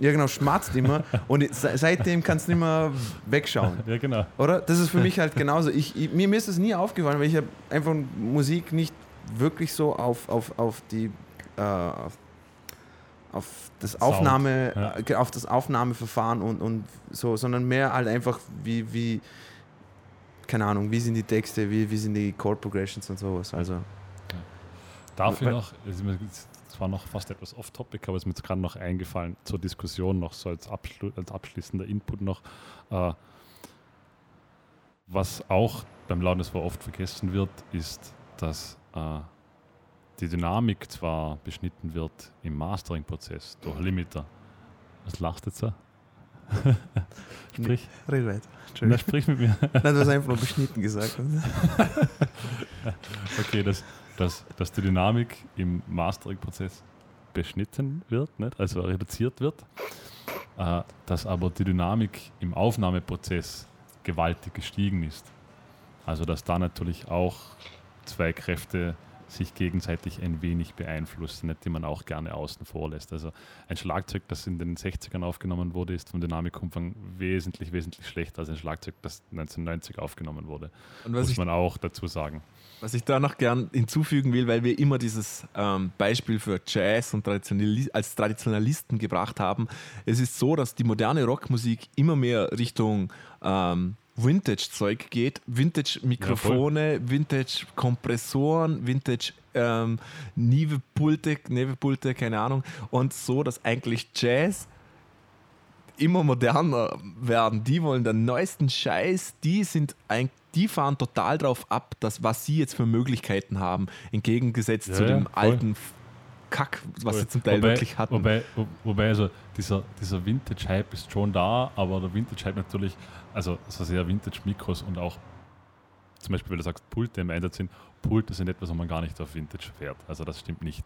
ja genau, schmatzt immer und se- seitdem kannst du nicht mehr wegschauen. (laughs) Ja, genau. Oder? Das ist für mich halt genauso. Ich, ich, mir, mir ist das nie aufgefallen, weil ich habe einfach Musik nicht wirklich so auf, auf, auf die äh, auf, das Sound, Aufnahme, ja. äh, auf das Aufnahmeverfahren und, und so, sondern mehr halt einfach wie, wie, keine Ahnung, wie sind die Texte, wie, wie sind die Chord Progressions und sowas. Also Dafür Weil- noch, es war noch fast etwas off-topic, aber es ist mir jetzt gerade noch eingefallen zur Diskussion, noch so als, Abschlu als abschließender Input noch. Äh, was auch beim Loudness war oft vergessen wird, ist, dass äh, die Dynamik zwar beschnitten wird im Mastering-Prozess durch Limiter. Was lachst du jetzt so? sprich, red weiter. na, sprich mit mir. (laughs) Nein, du hast einfach nur beschnitten gesagt. (laughs) Okay, dass, dass, dass die Dynamik im Mastering-Prozess beschnitten wird, nicht? also reduziert wird, äh, dass aber die Dynamik im Aufnahmeprozess gewaltig gestiegen ist. Also dass da natürlich auch zwei Kräfte sich gegenseitig ein wenig beeinflussen, nicht, die man auch gerne außen vor lässt. Also ein Schlagzeug, das in den 60ern aufgenommen wurde, ist vom Dynamikumfang wesentlich, wesentlich schlechter als ein Schlagzeug, das 1990 aufgenommen wurde. Und was Muss ich, man auch dazu sagen. was ich da noch gern hinzufügen will, weil wir immer dieses ähm, Beispiel für Jazz und Traditionali als Traditionalisten gebracht haben. Es ist so, dass die moderne Rockmusik immer mehr Richtung ähm, Vintage-Zeug geht. Vintage-Mikrofone, Vintage-Kompressoren, Vintage ähm, Nive-Pulte, Nevepulte, keine Ahnung. Und so, dass eigentlich Jazz immer moderner werden. Die wollen den neuesten Scheiß. Die sind ein, die fahren total drauf ab, dass was sie jetzt für Möglichkeiten haben, entgegengesetzt Ja, zu ja, dem voll. alten Kack, was sie zum Teil wobei, wirklich hatten. Wobei, wo- wobei also dieser, dieser Vintage-Hype ist schon da, aber der Vintage-Hype natürlich, also so sehr Vintage-Mikros und auch zum Beispiel, weil du sagst, Pulte im Einsatz sind, Pulte sind etwas, wo man gar nicht auf Vintage fährt. Also das stimmt nicht.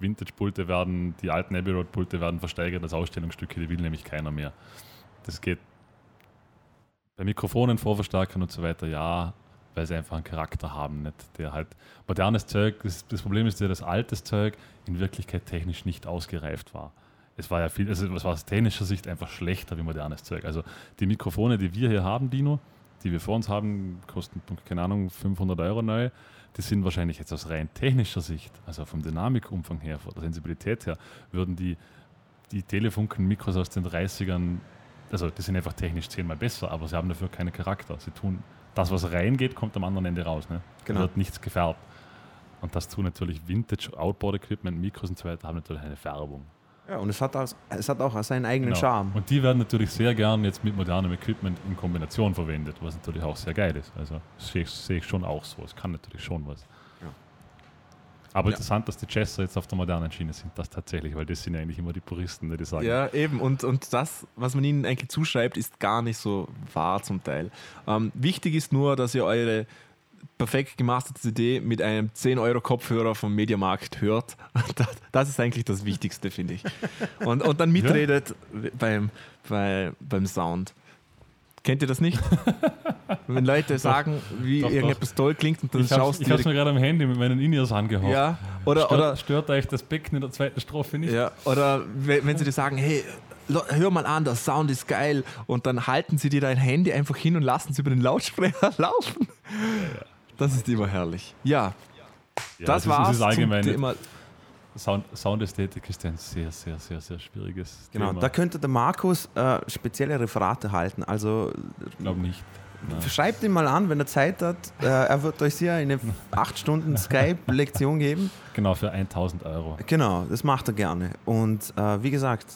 Vintage-Pulte werden, die alten Abbey Road-Pulte werden versteigert als Ausstellungsstücke, die will nämlich keiner mehr. Das geht bei Mikrofonen, Vorverstärkern und so weiter, ja, weil sie einfach einen Charakter haben, nicht? der halt modernes Zeug, das, das Problem ist ja, dass altes Zeug in Wirklichkeit technisch nicht ausgereift war. Es war ja viel, also es war aus technischer Sicht einfach schlechter wie modernes Zeug. Also die Mikrofone, die wir hier haben, Dino, die wir vor uns haben, kosten, keine Ahnung, 500 Euro neu. Die sind wahrscheinlich jetzt aus rein technischer Sicht, also vom Dynamikumfang her, von der Sensibilität her, würden die, die Telefunken-Mikros aus den 30ern, also die sind einfach technisch zehnmal besser, aber sie haben dafür keinen Charakter. Sie tun, das, was reingeht, kommt am anderen Ende raus. Ne? Da Genau. wird nichts gefärbt. Und das tun natürlich Vintage, Outboard-Equipment, Mikros und so weiter, haben natürlich eine Färbung. Ja, und es hat, auch, es hat auch seinen eigenen Genau. Charme. Und die werden natürlich sehr gern jetzt mit modernem Equipment in Kombination verwendet, was natürlich auch sehr geil ist. Also sehe ich, sehe ich schon auch so. Es kann natürlich schon was. Ja. Aber Ja. interessant, dass die Chesser jetzt auf der modernen Schiene sind, das tatsächlich, weil das sind ja eigentlich immer die Puristen, die sagen. Ja, eben. Und, und das, was man ihnen eigentlich zuschreibt, ist gar nicht so wahr zum Teil. Ähm, wichtig ist nur, dass ihr eure perfekt gemasterte CD mit einem 10-Euro-Kopfhörer vom Mediamarkt hört. (laughs) Das, ist eigentlich das Wichtigste, finde ich. Und, und dann mitredet beim, bei, beim Sound. Kennt ihr das nicht? Wenn Leute sagen, wie Doch, doch. irgendetwas toll klingt und dann Ich habe schaust du direkt- mir gerade am Handy mit meinen In-Ears angehaucht. Ja, oder, stört, oder, stört euch das Becken in der zweiten Strophe nicht? ja, oder wenn, sie dir sagen, hey, hör mal an, der Sound ist geil und dann halten sie dir dein Handy einfach hin und lassen es über den Lautsprecher (laughs) laufen. Das ist immer herrlich. Ja, Ja, das es ist- war's ist allgemein. zum Thema. Sound, Soundästhetik ist ein sehr, sehr, sehr, sehr schwieriges Genau, Thema. da könnte der Markus äh, spezielle Referate halten. Also Ich glaube nicht. Nein. schreibt ihn mal an, wenn er Zeit hat. Äh, er wird euch sicher eine 8 Stunden Skype-Lektion geben. (laughs) Genau, für 1000 Euro. Genau, das macht er gerne. Und äh, wie gesagt,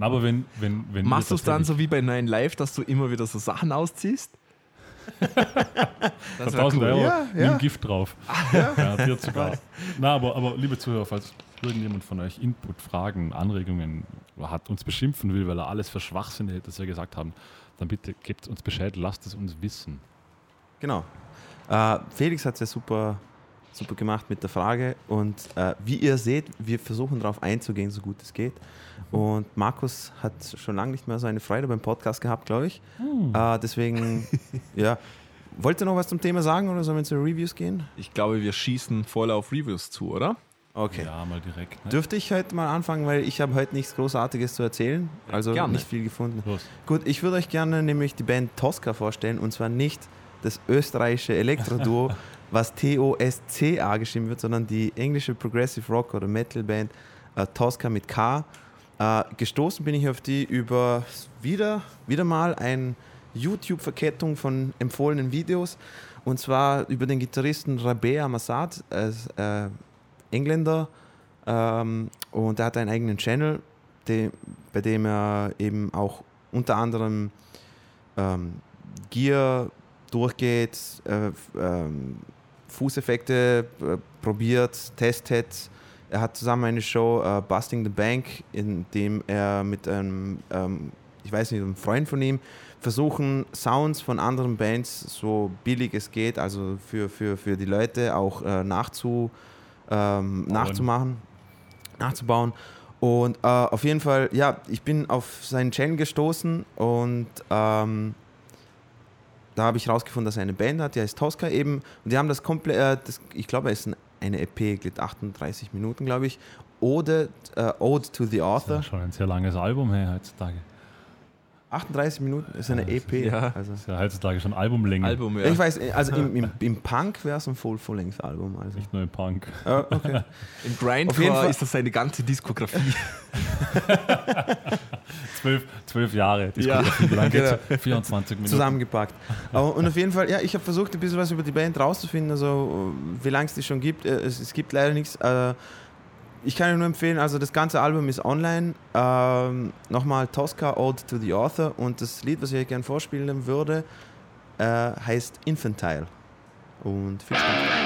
Aber wenn, wenn, wenn Machst du es dann so wie bei 9 Live, dass du immer wieder so Sachen ausziehst? das Für 1000 Euro Ja, mit ja. dem Gift drauf. Garantiert sogar. Na, aber, aber liebe Zuhörer, falls irgendjemand von euch Input, Fragen, Anregungen hat, uns beschimpfen will, weil er alles für Schwachsinn hält, das wir gesagt haben, dann bitte gebt uns Bescheid, lasst es uns wissen. Genau. Äh, Felix hat es ja super, super gemacht mit der Frage. Und äh, wie ihr seht, wir versuchen darauf einzugehen, so gut es geht. Und Markus hat schon lange nicht mehr so eine Freude beim Podcast gehabt, glaube ich. Äh, deswegen, (laughs) ja. Wollt ihr noch was zum Thema sagen oder sollen wir zu Reviews gehen? Ich glaube, wir schießen voll auf Reviews zu, oder? Okay. Ja, mal direkt. Ne? Dürfte ich heute mal anfangen, weil ich habe heute nichts Großartiges zu erzählen. Also Gerne. nicht viel gefunden. Los. Gut, ich würde euch gerne nämlich die Band Tosca vorstellen und zwar nicht das österreichische Elektro-Duo, (laughs) was T-O-S-C-A geschrieben wird, sondern die englische Progressive Rock oder Metal Band äh, Tosca mit K. Äh, gestoßen bin ich auf die über wieder, wieder mal eine YouTube-Verkettung von empfohlenen Videos und zwar über den Gitarristen Rabea Massad, als äh, Engländer ähm, und er hat einen eigenen Channel, de, bei dem er eben auch unter anderem ähm, Gear durchgeht, äh, ähm, Fußeffekte äh, probiert, testet. Er hat zusammen eine Show äh, Busting the Bank, in dem er mit einem, ähm, ich weiß nicht, einem Freund von ihm versuchen, Sounds von anderen Bands so billig es geht, also für, für, für die Leute auch äh, nachzu, ähm, nachzumachen, nachzubauen. Und äh, auf jeden Fall, ja, ich bin auf seinen Channel gestoßen und ähm, da habe ich rausgefunden, dass er eine Band hat, die heißt Tosca eben. Und die haben das komplett, äh, ich glaube, es ist ein- eine EP, geht 38 Minuten, glaube ich. Ode, äh, Ode to the Das ist Author. ja schon ein sehr langes Album hey, heutzutage. 38 Minuten ist eine Ja, EP. ja. Also. Das ist ja heutzutage schon Albumlänge. Album, ja. Ich weiß, also im, im, (laughs) im Punk wäre es ein Full- Full-Length-Album. Also. Nicht nur im Punk. Äh, okay. (laughs) Im Auf jeden Grindcore Fall- ist das seine ganze Diskografie. (laughs) Zwölf, zwölf Jahre. Ja. Diskografie, Wie lang? Genau. 24 Minuten. zusammengepackt. Und auf jeden Fall, ja, ich habe versucht, ein bisschen was über die Band rauszufinden, also wie lange es die schon gibt. Äh, Es, es gibt leider nichts. Äh, ich kann Ihnen nur empfehlen, also das ganze Album ist online. Ähm, Nochmal Tosca Ode to the Author und das Lied, was ich euch gerne vorspielen würde, äh, heißt Infantile. Und viel Spaß.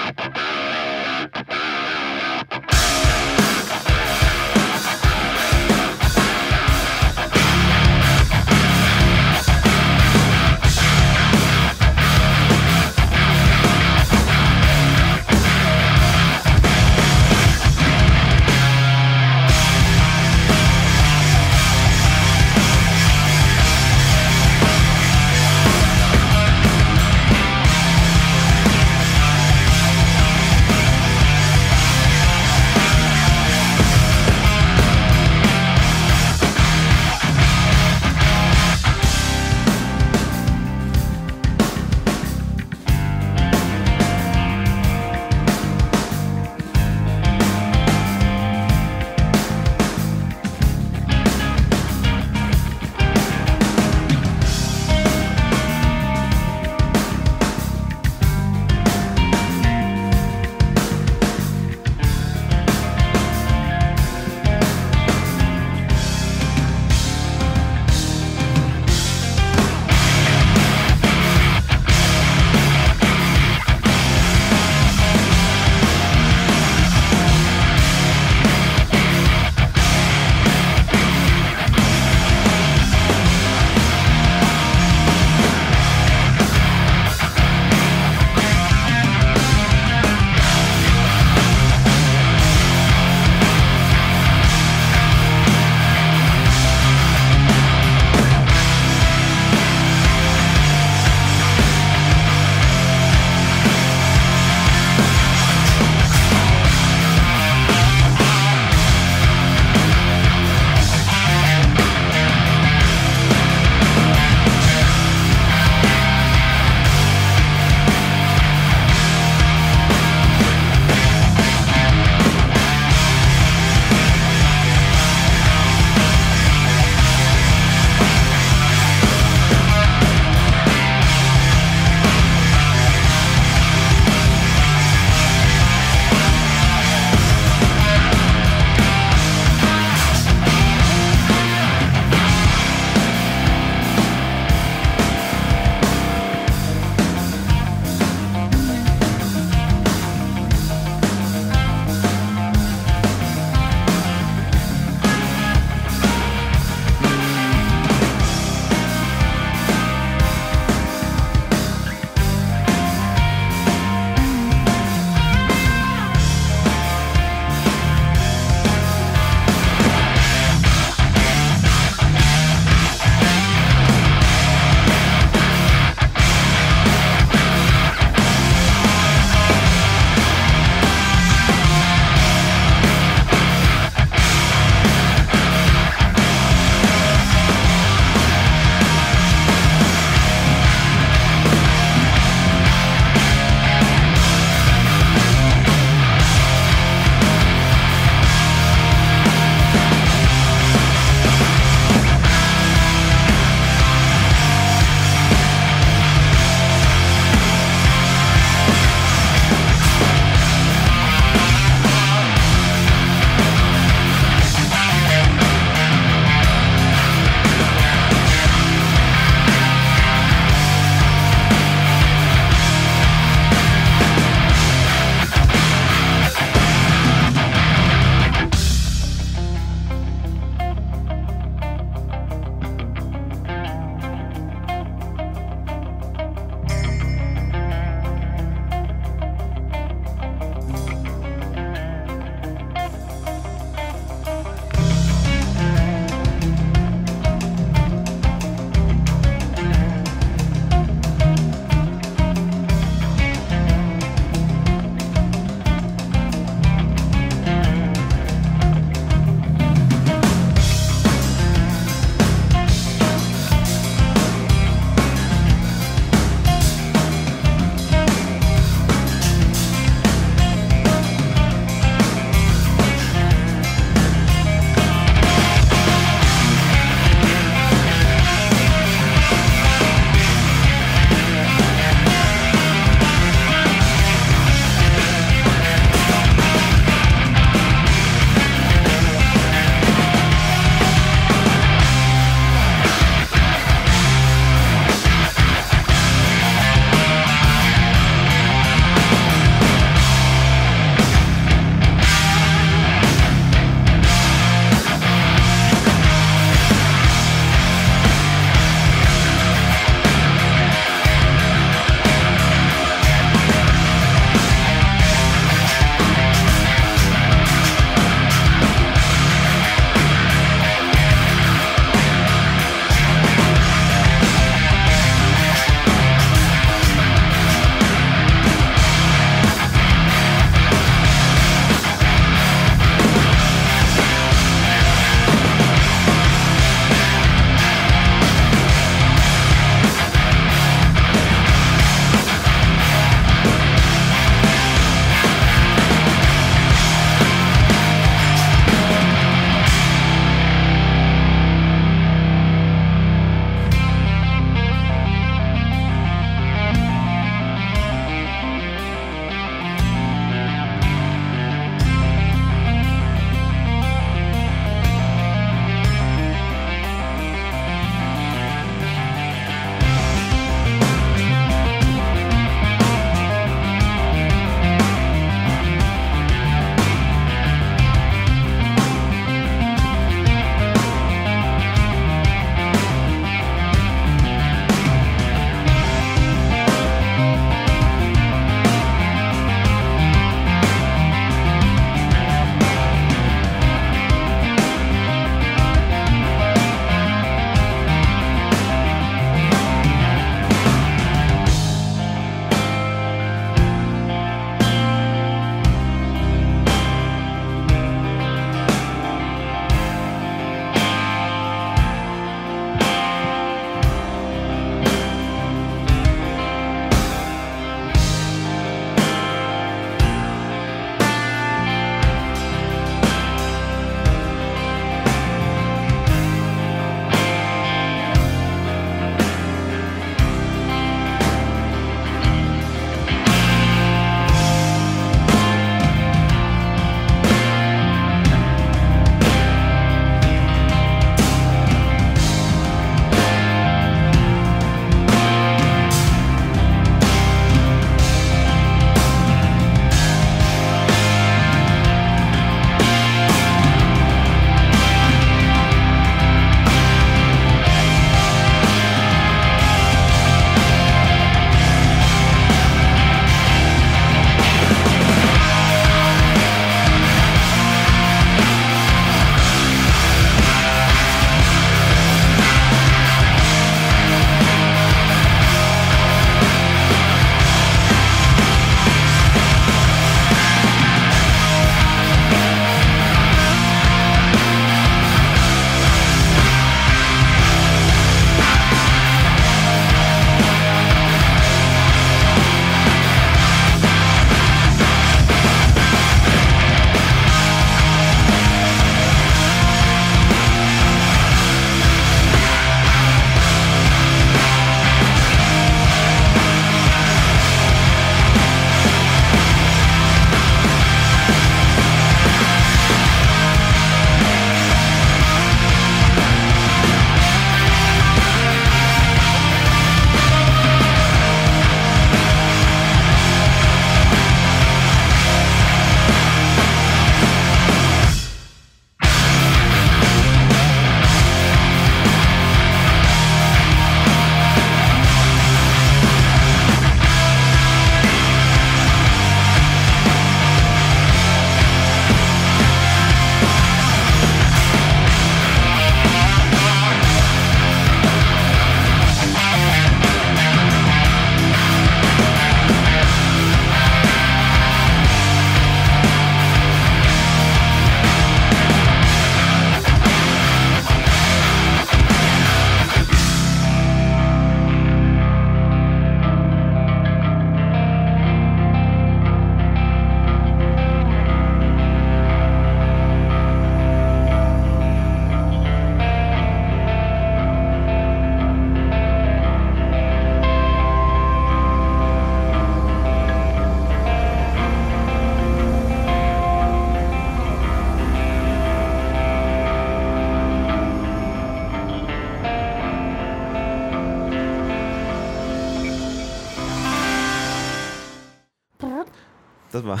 Das war.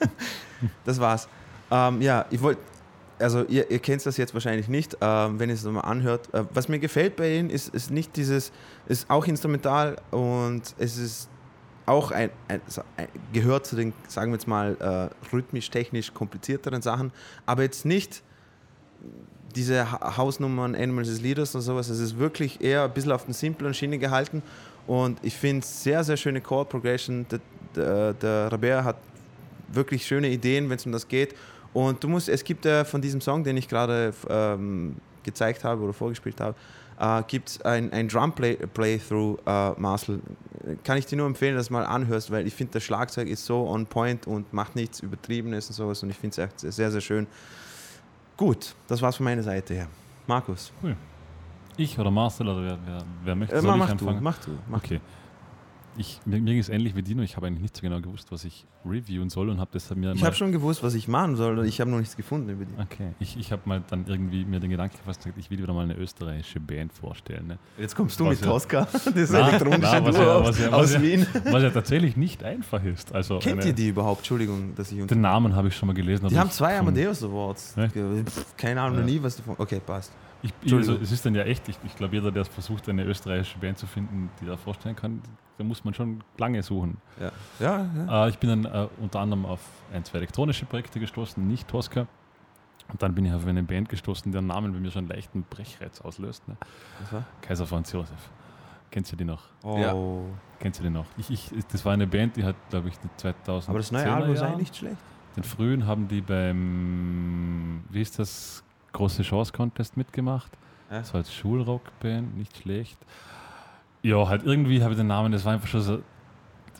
(laughs) das war's. Ähm, ja, ich wollte, also ihr, ihr kennt das jetzt wahrscheinlich nicht, ähm, wenn ihr es nochmal anhört. Äh, was mir gefällt bei ihnen ist, ist nicht dieses, ist auch instrumental und es ist auch ein, ein, ein gehört zu den, sagen wir jetzt mal, äh, rhythmisch, technisch komplizierteren Sachen, aber jetzt nicht diese ha Hausnummern, Animals as Leaders und sowas. Es ist wirklich eher ein bisschen auf den simplen Schiene gehalten und ich finde sehr, sehr schöne Chord Progression. Der, der, der Rabea hat wirklich schöne Ideen, wenn es um das geht. Und du musst, es gibt ja von diesem Song, den ich gerade ähm, gezeigt habe oder vorgespielt habe, äh, gibt es ein, ein Drum-Playthrough, -Play äh, Marcel. Kann ich dir nur empfehlen, dass du mal anhörst, weil ich finde, das Schlagzeug ist so on point und macht nichts Übertriebenes und sowas und ich finde es sehr, sehr schön. Gut, das war's von meiner Seite her. Markus. Cool. Ich oder Marcel oder wer, wer, wer möchte? Äh, Soll mach, ich du, anfangen? mach du, mach Okay. Ich, mir, ging es ähnlich wie Dino. Ich habe eigentlich nicht so genau gewusst, was ich reviewen soll und habe deshalb mir. Ich habe schon gewusst, was ich machen soll, und ich habe noch nichts gefunden über die. Okay, ich, ich habe mal dann irgendwie mir den Gedanken gefasst, gesagt, ich will wieder mal eine österreichische Band vorstellen. Ne? Jetzt kommst du Was mit ja- Tosca, (laughs) das Na, elektronische na, Duo ja- aus, ja- aus Wien. Was ja tatsächlich nicht einfach ist. Also Kennt ihr die überhaupt? Entschuldigung, dass ich Den Namen habe ich schon mal gelesen. Die haben zwei Amadeus Awards. Pff, Keine Ahnung, noch nie was davon. Okay, passt. Ich, also, es ist dann ja echt, ich, ich glaube, jeder, der es versucht, eine österreichische Band zu finden, die da vorstellen kann, da muss man schon lange suchen. Ja, ja. ja. Äh, ich bin dann äh, unter anderem auf ein, zwei elektronische Projekte gestoßen, nicht Tosca. Und dann bin ich auf eine Band gestoßen, deren Namen bei mir schon einen leichten Brechreiz auslöst. Ne? War? Kaiser Franz Josef. Kennst du die noch? Oh. Kennst du die noch? Ich, ich, das war eine Band, die hat, glaube ich, die 2000 Aber das neue Album ist eigentlich nicht schlecht. Den frühen haben die beim, wie ist das, große Chance Contest mitgemacht. Ja. So als Schulrockband, nicht schlecht. Ja, halt irgendwie habe ich den Namen, das war einfach schon so,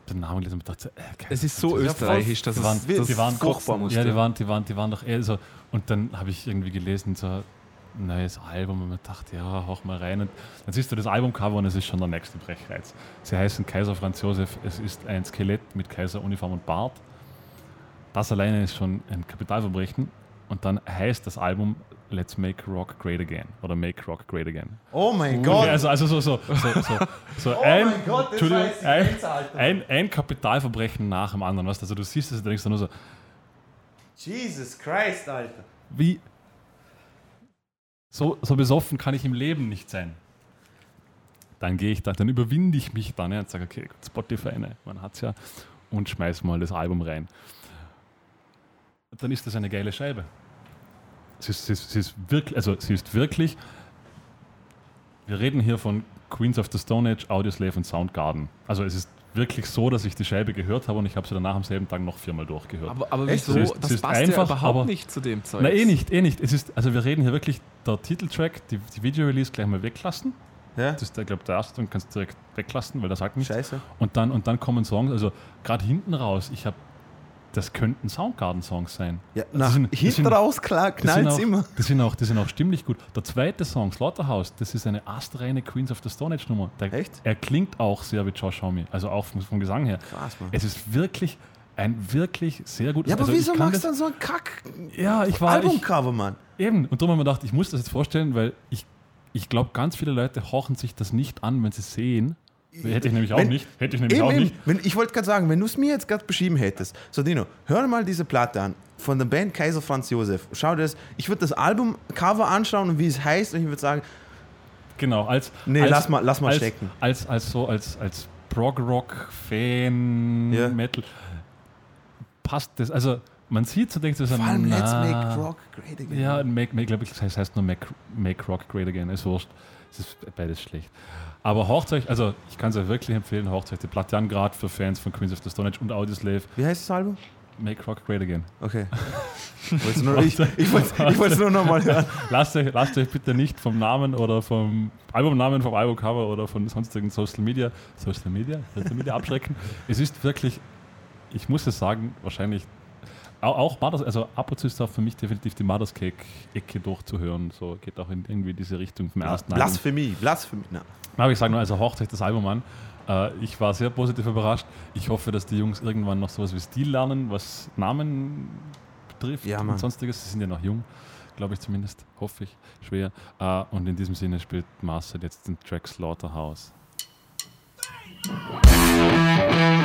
den Namen gelesen und dachte, äh, Es ist so österreichisch, dass Die waren, es die das waren furchtbar muss. Ja, die waren, die waren, die waren doch eher so. Und dann habe ich irgendwie gelesen, so ein neues Album und mir dachte, ja, hauch mal rein. Und dann siehst du das Albumcover und es ist schon der nächste Brechreiz. Sie heißen Kaiser Franz Josef, es ist ein Skelett mit Kaiseruniform und Bart. Das alleine ist schon ein Kapitalverbrechen. Und dann heißt das Album Let's Make Rock Great Again oder Make Rock Great Again. Oh mein Gott. also, also so, so, so, so, so oh ein, mein Gott, das ein, ein, ein Kapitalverbrechen nach dem anderen. Weißt? Also du siehst es und denkst dann nur so, Jesus Christ, Alter. wie so, so besoffen kann ich im Leben nicht sein. Dann gehe ich da, dann überwinde ich mich dann ja, und sage, okay, Spotify, ne, man hat's ja, und schmeiß mal das Album rein. Dann ist das eine geile Scheibe. Sie ist, sie ist, sie ist wirklich, also sie ist wirklich, wir reden hier von Queens of the Stone Age, Audioslave und Soundgarden. Also es ist wirklich so, dass ich die Scheibe gehört habe und ich habe sie danach am selben Tag noch viermal durchgehört. Aber, aber wieso? Sie ist- das passt einfach, ja überhaupt aber- nicht zu dem Zeug. Na eh nicht, eh nicht. Es ist, also wir reden hier wirklich der Titeltrack, die, die Video-Release gleich mal weglassen. Ja? Das ist, der, glaube der erste, den kannst du direkt weglassen, weil das sagt nichts. Scheiße. Und dann, und dann kommen Songs, also gerade hinten raus, ich habe, das könnten Soundgarden-Songs sein. Ja, Das nach sind- das hinten raus knallt's auch, immer. die, sind auch, die sind auch stimmlich gut. Der zweite Song, Slaughterhouse, das ist eine astreine Queens of the Stone Age Nummer. Der, Echt? Er klingt auch sehr wie Josh Homme, also auch vom, vom Gesang her. Krass, Mann. Es ist wirklich ein wirklich sehr gutes Ja, aber also wieso machst du das- dann so ein Kack Ja, ich war. Albumcover, Mann? Eben, und darum habe ich mir gedacht, ich muss das jetzt vorstellen, weil ich, ich glaube, ganz viele Leute horchen sich das nicht an, wenn sie sehen. Hätte ich nämlich auch Wenn- nicht. Hätte ich nämlich Eben, auch eben. nicht. Wenn, ich wollte gerade sagen, wenn du es mir jetzt gerade beschrieben hättest, so Dino, hör mal diese Platte an von der Band Kaiser Franz Josef. Schau dir das. Ich würde das Albumcover anschauen und wie es heißt und ich würde sagen, Genau, als. nee, als, lass mal, lass mal als, stecken. Als, als so, als, als Prog-Rock-Fan, Ja. Metal, passt das. Also, man sieht so, denkt so, Vor allem Let's na, Make Rock Great Again. Ja, make, make, glaube ich, das heißt, heißt nur make, make Rock Great Again. Ist wurscht. Es ist beides schlecht. Aber horcht euch, also ich kann es euch wirklich empfehlen, euch die Platte an, gerade für Fans von Queens of the Stone Age und Audioslave. Wie heißt das Album? Make Rock Great Again. Okay. (laughs) Nur, ich ich wollte es nur noch mal hören. (laughs) Lasst euch, lasst euch bitte nicht vom Namen oder vom Albumnamen, vom Albumcover oder von sonstigen Social Media, Social Media, Social Media abschrecken. Es ist wirklich, ich muss es sagen, wahrscheinlich auch, auch Mothers, also ab und zu ist auch für mich definitiv die Mothers Cake-Ecke durchzuhören. So geht auch in irgendwie diese Richtung vom ersten Album. Blasphemie, Blasphemie. Na. Aber ich sage nur, also horcht euch das Album an. Äh, ich war sehr positiv überrascht. Ich hoffe, dass die Jungs irgendwann noch sowas wie Stil lernen, was Namen betrifft Ja, und sonstiges. Sie sind ja noch jung, glaube ich zumindest. Hoffe ich. Schwer. Äh, und in diesem Sinne spielt Marcel jetzt den Track Slaughterhouse. Thank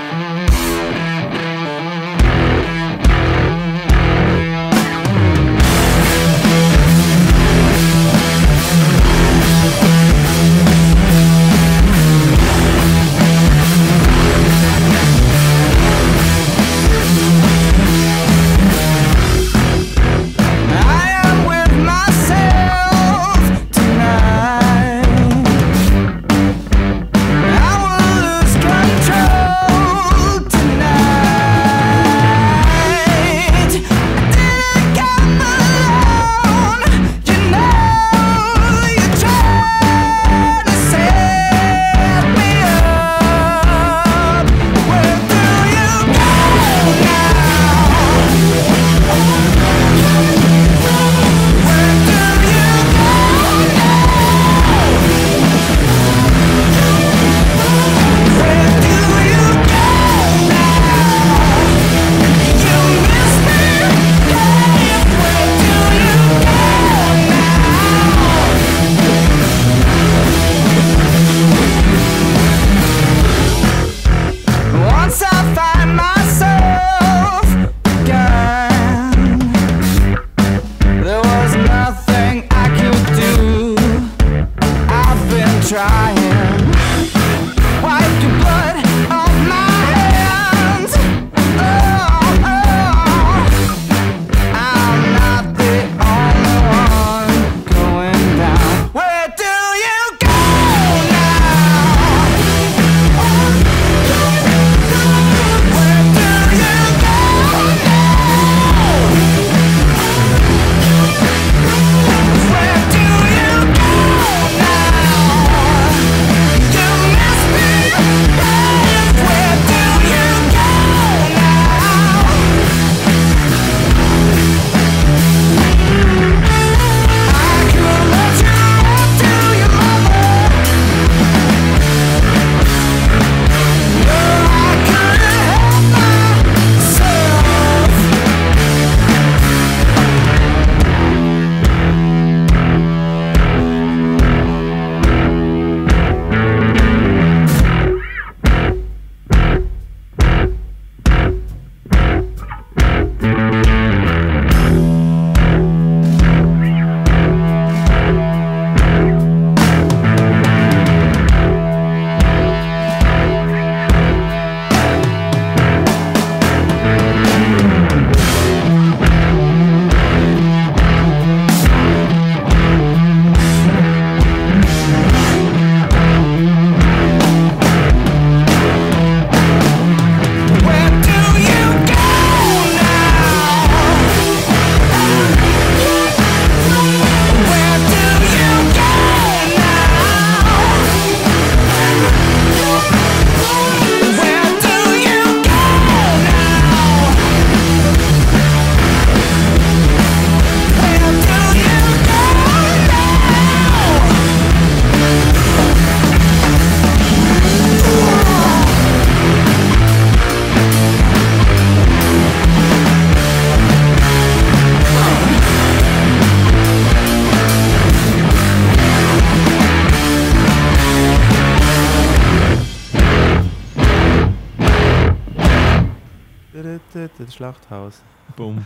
Das Schlachthaus. Boom.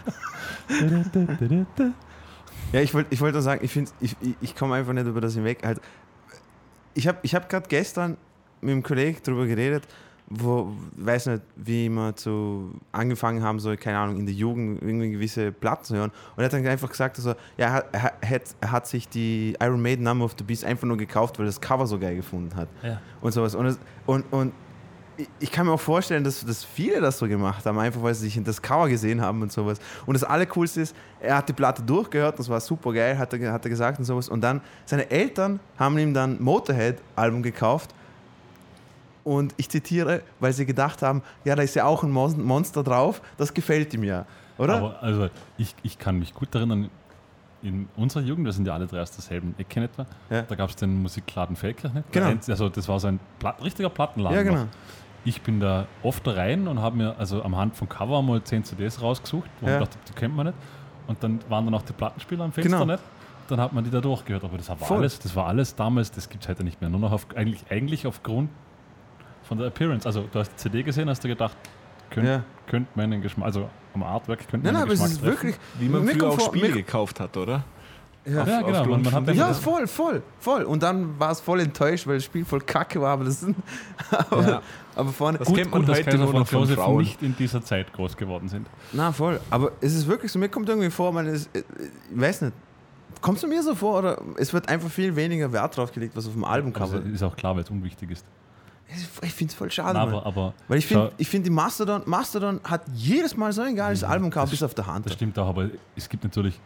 (laughs) Ja, ich wollte ich wollt nur sagen, ich, find- ich, ich, komme einfach nicht über das hinweg. Halt, ich habe ich hab gerade gestern mit einem Kollegen darüber geredet, wo, weiß nicht, wie wir zu angefangen haben, so, keine Ahnung, in der Jugend irgendwie gewisse Platten zu hören. Und er hat dann einfach gesagt, also, ja, er, hat- er, hat, er hat sich die Iron Maiden Number of the Beast einfach nur gekauft, weil er das Cover so geil gefunden hat. Ja. Und sowas. Und, es, und, und ich- kann mir auch vorstellen, dass, dass viele das so gemacht haben, einfach weil sie sich in das Cover gesehen haben und sowas. Und das Allercoolste ist, er hat die Platte durchgehört, das war super geil, hat er, hat er gesagt und sowas. Und dann, seine Eltern haben ihm dann Motorhead-Album gekauft. Und ich zitiere, weil sie gedacht haben, ja, da ist ja auch ein Mon- Monster drauf, das gefällt ihm ja. Oder? Aber also ich, ich kann mich gut erinnern, in unserer Jugend, wir sind ja alle drei aus derselben Ecke etwa, Ja. da gab es den Musikladen Feldkirch. Genau. Also das war so ein Platt, richtiger Plattenladen. ja, genau. noch. Ich bin da oft da rein und habe mir also am Hand vom Cover mal 10 CDs rausgesucht, wo Ja. ich dachte, die kennt man nicht. Und dann waren dann auch die Plattenspieler am Fenster Genau. nicht. Dann hat man die da durchgehört. Aber das war Voll. alles, das war alles damals, das gibt es heute nicht mehr. Nur noch auf, eigentlich, eigentlich aufgrund von der Appearance. Also du hast die CD gesehen, hast du gedacht, könnte Ja. könnt meinen Geschmack, also am Artwork könnte Nein, nein, meinen aber es Geschmack ist treffen. wirklich. Wie man früher auch Spiele gekauft hat, oder? Ja, Ja, genau. Man, man hat Ja, einfach- voll, voll, voll. Und dann war es voll enttäuscht, weil das Spiel voll kacke war, aber das sind. (laughs) aber, Ja. aber vorne. Das gut, kennt man gut, dass heute Kaiser nur von noch von Josef Frauen. nicht in dieser Zeit groß geworden sind. Na, voll. Aber es ist wirklich so, mir kommt irgendwie vor, man ist, äh, ich weiß nicht. Kommt es mir so vor oder es wird einfach viel weniger Wert drauf gelegt, was auf dem Albumcover Also, ist auch klar, weil es unwichtig ist. Ich finde es voll schade. Aber, aber Weil ich finde, ich find, die Mastodon, Mastodon hat jedes Mal so ein geiles Albumcover bis auf der Hand. das stimmt auch, aber es gibt natürlich,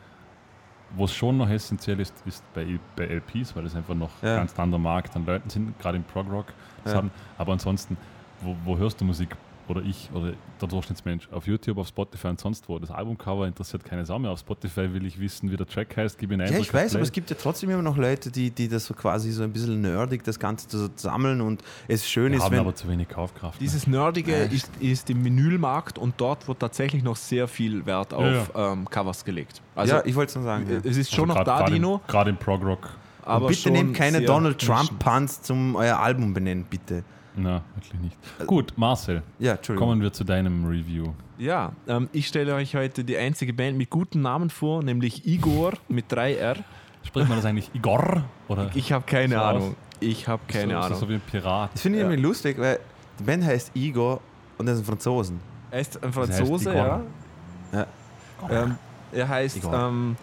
wo es schon noch essentiell ist, ist bei, bei LPs, weil das einfach noch Ja. ganz anderer Markt an Leuten sind, gerade im Prog-Rock. Ja. Aber ansonsten, wo, wo hörst du Musik? Oder ich oder der Durchschnittsmensch auf YouTube, auf Spotify und sonst wo. Das Albumcover interessiert keine Sau mehr. Auf Spotify will ich wissen, wie der Track heißt, gib ihn ein. Ja, ich weiß, aber Play. es gibt ja trotzdem immer noch Leute, die, die das so quasi so ein bisschen nerdig das Ganze so sammeln und es schön Wir ist, haben wenn. aber zu wenig Kaufkraft. ne? Dieses Nerdige Ja. ist, ist im Menülmarkt und dort wird tatsächlich noch sehr viel Wert auf Ähm, Covers gelegt. Also ja, ich wollte es nur sagen. Ja. es ist schon Also noch grad- da, grad im- Dino, Gerade im Prog-Rock. aber und bitte nehmt keine Donald nischen. Trump-Punts zum euer Album benennen, bitte. Na, wirklich nicht. Gut, Marcel, Ja, Entschuldigung. kommen wir zu deinem Review. Ja, ähm, ich stelle euch heute die einzige Band mit gutem Namen vor, nämlich Igor mit 3R. Spricht man das eigentlich Igor? Oder Ich habe keine So. Ahnung. Ich habe keine so, Ahnung. So, so wie ein Pirat. Das finde ich Ja. irgendwie lustig, weil die Band heißt Igor und er ist ein Franzosen. er ist ein Das heißt Franzose, ja. Ja. Ähm, er heißt ähm,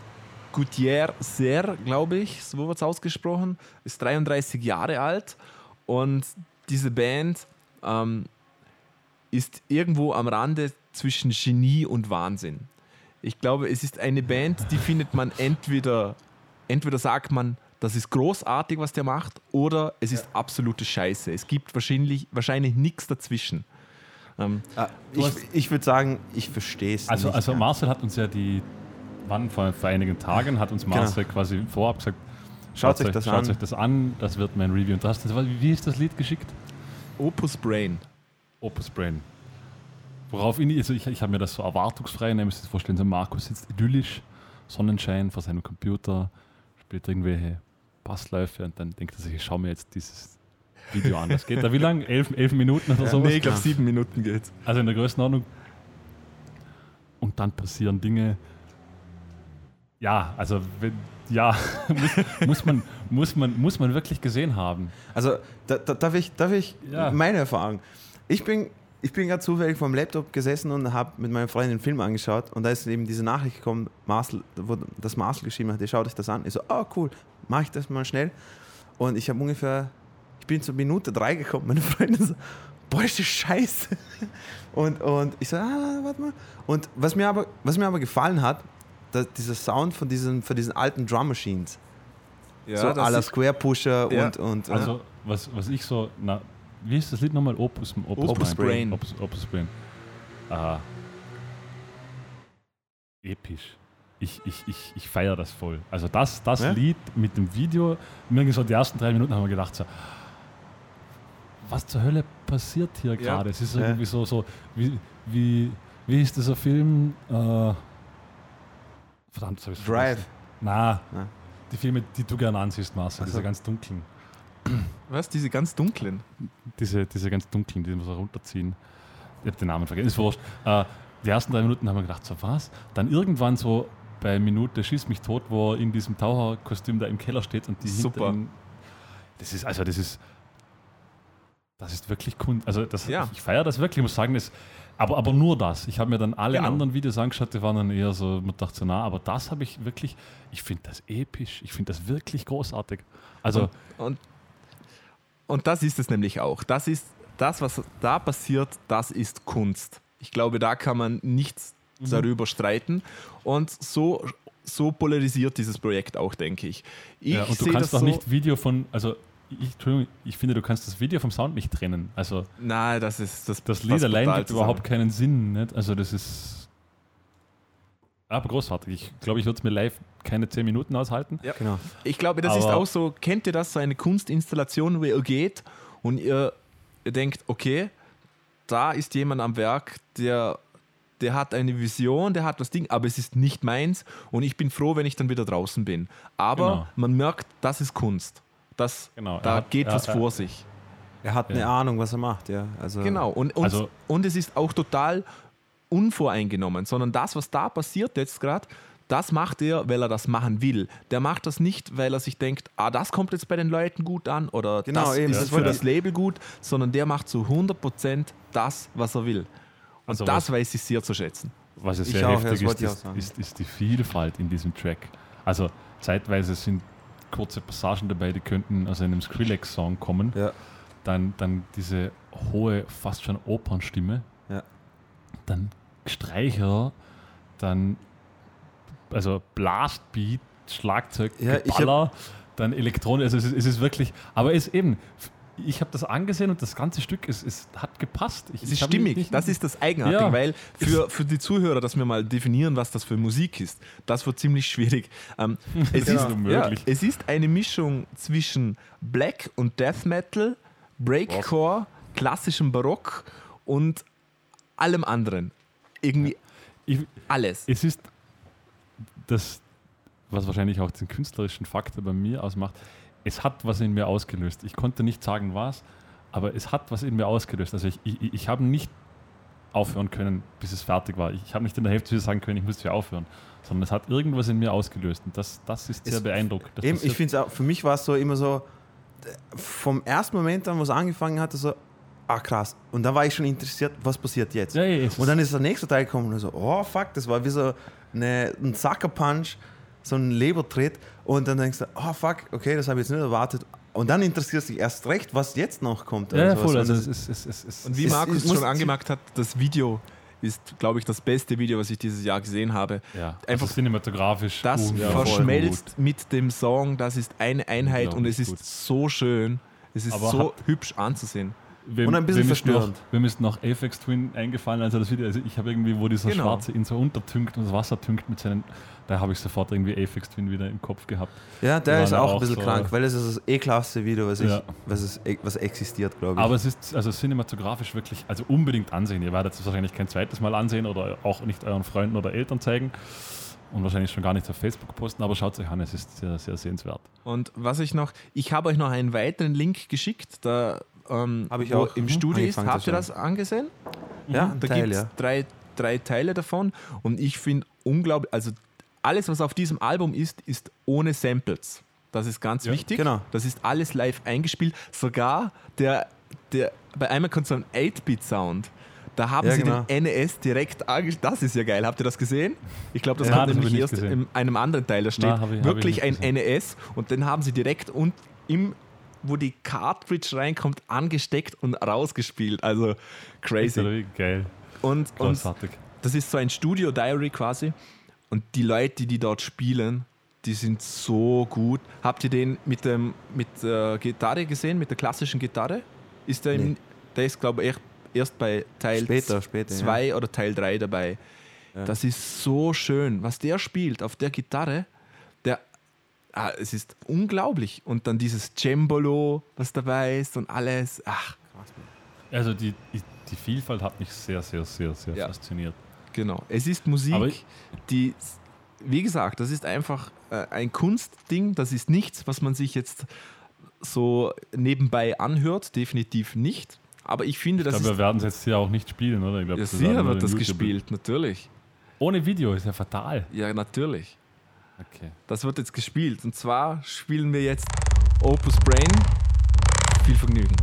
Gutiérrez Ser, glaube ich, so wird es ausgesprochen. Ist 33 Jahre alt und diese Band ähm, ist irgendwo am Rande zwischen Genie und Wahnsinn. Ich glaube, es ist eine Band, die (laughs) findet man entweder, entweder sagt man, das ist großartig, was der macht, oder es ist absolute Scheiße. Es gibt wahrscheinlich, wahrscheinlich nichts dazwischen. Ähm, Ah, ich ich würde sagen, ich verstehe es Also, nicht. also. Marcel hat uns ja die, wann vor, vor einigen Tagen, hat uns Marcel quasi vorab gesagt, Schaut euch das schaut an. euch das an, das wird mein Review. Und das, wie ist das Lied geschickt? Opus Brain. Opus Brain. Worauf ich, also ich, ich habe mir das so erwartungsfrei, nämlich das vorstellen, so Markus sitzt idyllisch, Sonnenschein vor seinem Computer, spielt irgendwelche Bassläufe und dann denkt er sich, ich schaue mir jetzt dieses Video an. Das geht da wie lang? Elf, elf Minuten oder sowas? nee, ich glaube, sieben Minuten geht's. Also in der Größenordnung. Und dann passieren Dinge. Ja, also ja, (laughs) muss, muss, man, muss, man, muss man wirklich gesehen haben. Also, da, da, darf ich, darf ich Ja. meine Erfahrung. Ich bin, ich bin gerade zufällig vor dem Laptop gesessen und habe mit meiner Freundin einen Film angeschaut und da ist eben diese Nachricht gekommen, Marcel, wo das Marcel geschrieben hat, ihr schaut euch das an. Ich so, oh cool, mache ich das mal schnell. Und ich habe ungefähr, ich bin zur Minute drei gekommen, meine Freundin so, boah, ist das scheiße. (laughs) Und, und ich so, ah, warte mal. Und was mir aber, was mir aber gefallen hat, dass dieser Sound von diesen, von diesen alten Drum Machines. Ja, so à la Square Pusher Ja. und, und Also, was, was ich so, na, wie ist das Lied nochmal? Opus, Opus, Opus Brain. Opus, Opus Brain. Ah, episch. Ich, ich, ich, ich feiere das voll. Also das, das Ja? Lied mit dem Video, mir so die ersten drei Minuten haben wir gedacht, so, was zur Hölle passiert hier Ja. gerade? Es ist Ja. irgendwie so, so wie, wie, wie ist dieser Film? Äh, verdammt, das habe ich Drive. vergessen. Na, Na. die Filme, die du gerne ansiehst, Marcel, Ach so. diese ganz dunklen. Was? Diese ganz dunklen? Diese, diese ganz dunklen, die wir so runterziehen. Ich habe den Namen vergessen, ist wurscht. Äh, die ersten drei Minuten haben wir gedacht, so was? Dann irgendwann so bei Minute Schieß mich tot, wo er in diesem Taucherkostüm da im Keller steht und die Super. hinter ihm. Das ist, also das ist. Das ist wirklich Kunst. Also das, Ja. ich, ich feiere das wirklich, ich muss sagen, das, aber, aber nur das. Ich habe mir dann alle Genau. anderen Videos angeschaut, die waren dann eher so, man dachte so, na, aber das habe ich wirklich, ich finde das episch, ich finde das wirklich großartig. Also, Und, und das ist es nämlich auch. Das ist das, was da passiert, das ist Kunst. Ich glaube, da kann man nichts Mhm. darüber streiten. Und so, so polarisiert dieses Projekt auch, denke ich. Ich ja, und du kannst das auch so, nicht Video von, also ich, Entschuldigung, ich finde, du kannst das Video vom Sound nicht trennen. Also Nein, das ist das. das Lied allein gibt zusammen. überhaupt keinen Sinn. Nicht? Also das ist aber großartig. Ich glaube, ich würde es mir live keine 10 Minuten aushalten. Ja. Genau. Ich glaube, das ist Aber- auch so, kennt ihr das, so eine Kunstinstallation, wo ihr geht und ihr, ihr denkt, okay, da ist jemand am Werk, der, der hat eine Vision, der hat das Ding, aber es ist nicht meins und ich bin froh, wenn ich dann wieder draußen bin. Aber Genau. man merkt, das ist Kunst. Das, Genau, Da hat- geht was er- vor sich. Er hat eine Ja. Ahnung, was er macht, ja. Also, Genau. Und, und, Also- und es ist auch total unvoreingenommen, sondern das, was da passiert jetzt gerade, das macht er, weil er das machen will. Der macht das nicht, weil er sich denkt, ah, das kommt jetzt bei den Leuten gut an oder Genau, das eben, ist das für das ich- Label gut, sondern der macht zu 100% das, was er will. Und Also das was- weiß ich sehr zu schätzen. Was es Ich sehr ja, heftig ist, ich auch ist, sagen. ist, ist die Vielfalt in diesem Track. Also zeitweise sind kurze Passagen dabei, die könnten aus einem Skrillex-Song kommen. Ja. Dann, dann diese hohe, fast schon Opernstimme. Ja. Dann Streicher, dann also Blastbeat, Schlagzeug, Ja, ich Geballer, dann Elektronik. Also es ist, es ist wirklich, aber es ist eben, ich habe das angesehen und das ganze Stück, es, es hat gepasst. Ich, Es ist stimmig, nicht- das ist das Eigenartige, Ja. weil für, für die Zuhörer, dass wir mal definieren, was das für Musik ist, das wird ziemlich schwierig. Ähm, (laughs) es, Das ist ist. Ja, es ist eine Mischung zwischen Black und Death Metal, Breakcore, klassischem Barock und allem anderen. Irgendwie ich, alles. Es ist das, was wahrscheinlich auch den künstlerischen Faktor bei mir ausmacht. Es hat was in mir ausgelöst. Ich konnte nicht sagen, was, aber es hat was in mir ausgelöst. Also ich, ich, ich habe nicht aufhören können, bis es fertig war. Ich habe nicht in der Hälfte sagen können, ich muss hier aufhören, sondern es hat irgendwas in mir ausgelöst. Und das, das ist sehr Es- beeindruckend. Eben, ich finde es auch, für mich war es so immer so, vom ersten Moment an, wo es angefangen hat, so, ah krass. Und dann war ich schon interessiert, was passiert jetzt. Ja, ja, und dann ist der nächste Teil gekommen und so, oh fuck, das war wie so eine, ein Sucker Punch, so ein Lebertritt. Und dann denkst du, oh fuck, okay, das habe ich jetzt nicht erwartet. Und dann interessiert dich erst recht, was jetzt noch kommt. Ja, ja, voll. Also es ist, es ist, es Und wie Es- Markus schon angemerkt hat, das Video ist, glaube ich, das beste Video, was ich dieses Jahr gesehen habe. ja, einfach also cinematografisch. Das verschmelzt mit dem Song, das ist eine Einheit und es ist gut. so schön. Es ist Aber so hübsch anzusehen. Wem, Und ein bisschen noch, verstörend. wem ist noch Aphex Twin eingefallen, also das Video, also ich habe irgendwie, wo dieser Genau. Schwarze ihn so untertünkt und das Wasser tünkt mit seinen, da habe ich sofort irgendwie Aphex Twin wieder im Kopf gehabt. Ja, der ist dann auch ein auch bisschen so- krank, weil es ist das E-Klasse Video, was, ich, Ja. was, es, was existiert, glaube ich. Aber es ist also cinematografisch wirklich, also unbedingt ansehen. Ihr werdet es wahrscheinlich kein zweites Mal ansehen oder auch nicht euren Freunden oder Eltern zeigen und wahrscheinlich schon gar nicht auf Facebook posten, aber schaut es euch an, es ist sehr, sehr sehenswert. Und was ich noch, ich habe euch noch einen weiteren Link geschickt, da ähm, Habe ich auch, im mhm, (laughs) Studio ist. Habt ihr das angesehen? ja, ein Da gibt es ja. drei, drei Teile davon und ich finde unglaublich, also alles, was auf diesem Album ist, ist ohne Samples. Das ist ganz Ja, wichtig. genau. Das ist alles live eingespielt. Sogar der, der bei einmal kommt so ein 8-Bit-Sound. Da haben Ja, sie genau. den NES direkt angespielt. Das ist ja geil. Habt ihr das gesehen? Ich glaube, das Ja, kommt das nämlich erst gesehen. in einem anderen Teil. Da steht Na, ich- wirklich ein gesehen. NES und den haben sie direkt und im wo die Cartridge reinkommt, angesteckt und rausgespielt. Also crazy. ja geil, Und, und großartig. das ist so ein Studio-Diary quasi. Und die Leute, die dort spielen, die sind so gut. Habt ihr den mit, dem, mit der Gitarre gesehen, mit der klassischen Gitarre? Ist der, im, Nee. der ist, glaube ich, erst bei Teil Später, später, 2 oder Teil 3 dabei. Ja. Das ist so schön. Was der spielt auf der Gitarre, ah, es ist unglaublich. Und dann dieses Cembalo, was dabei ist und alles. Ach, Also die, die, Vielfalt hat mich sehr, sehr, sehr, sehr Ja. fasziniert. Genau. Es ist Musik, die, wie gesagt, das ist einfach äh, ein Kunstding. Das ist nichts, was man sich jetzt so nebenbei anhört. Definitiv nicht. Aber ich finde, Ich das glaube, wir werden es jetzt hier auch nicht spielen, oder? Ich glaub, Ja, sicher wird das YouTube- gespielt, natürlich. Ohne Video ist ja fatal. Ja, natürlich. Okay. Das wird jetzt gespielt. Und zwar spielen wir jetzt Opus Brain. Viel Vergnügen.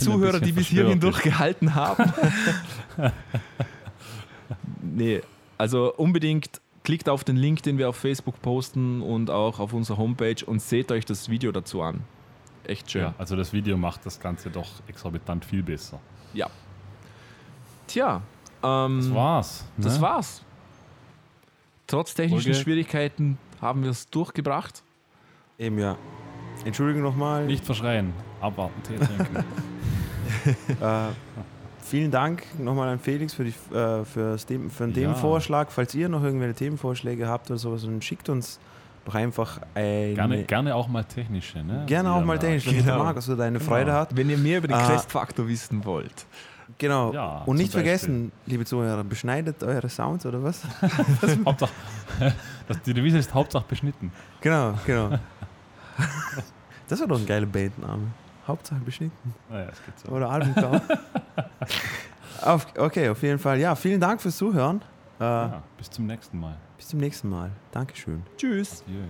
Alle Zuhörer, die bis hierhin durchgehalten haben. (laughs) nee, also unbedingt klickt auf den Link, den wir auf Facebook posten und auch auf unserer Homepage und seht euch das Video dazu an. Echt schön. Ja, also das Video macht das Ganze doch exorbitant viel besser. Ja. Tja, ähm, Das war's. das ne? war's. Trotz technischen Folge- Schwierigkeiten haben wir es durchgebracht. Eben ja. Entschuldigung nochmal. Nicht verschreien, abwarten, Tee trinken. (laughs) (laughs) Äh, vielen Dank nochmal an Felix für, die, äh, für den Ja. Themenvorschlag. Falls ihr noch irgendwelche Themenvorschläge habt oder sowas, dann schickt uns doch einfach eine. gerne, gerne auch mal technische. Ne? Gerne auch mal Wiederlagen. technisch, damit der Genau. Markus so deine Genau. Freude hat. Wenn ihr mehr über den. Quest-Faktor wissen wollt. Genau. Ja, Und nicht vergessen, liebe Zuhörer, beschneidet eure Sounds oder was? (laughs) (laughs) Hauptsache, das, die Devise ist Hauptsache beschnitten. genau, genau. Das war doch ein geiler Bandname. Hauptsache beschnitten. Naja, es geht so. Oder Albumcover. (laughs) auf, okay, auf jeden Fall. Ja, vielen Dank fürs Zuhören. Äh, Ja, bis zum nächsten Mal. Bis zum nächsten Mal. Dankeschön. Tschüss. Jö.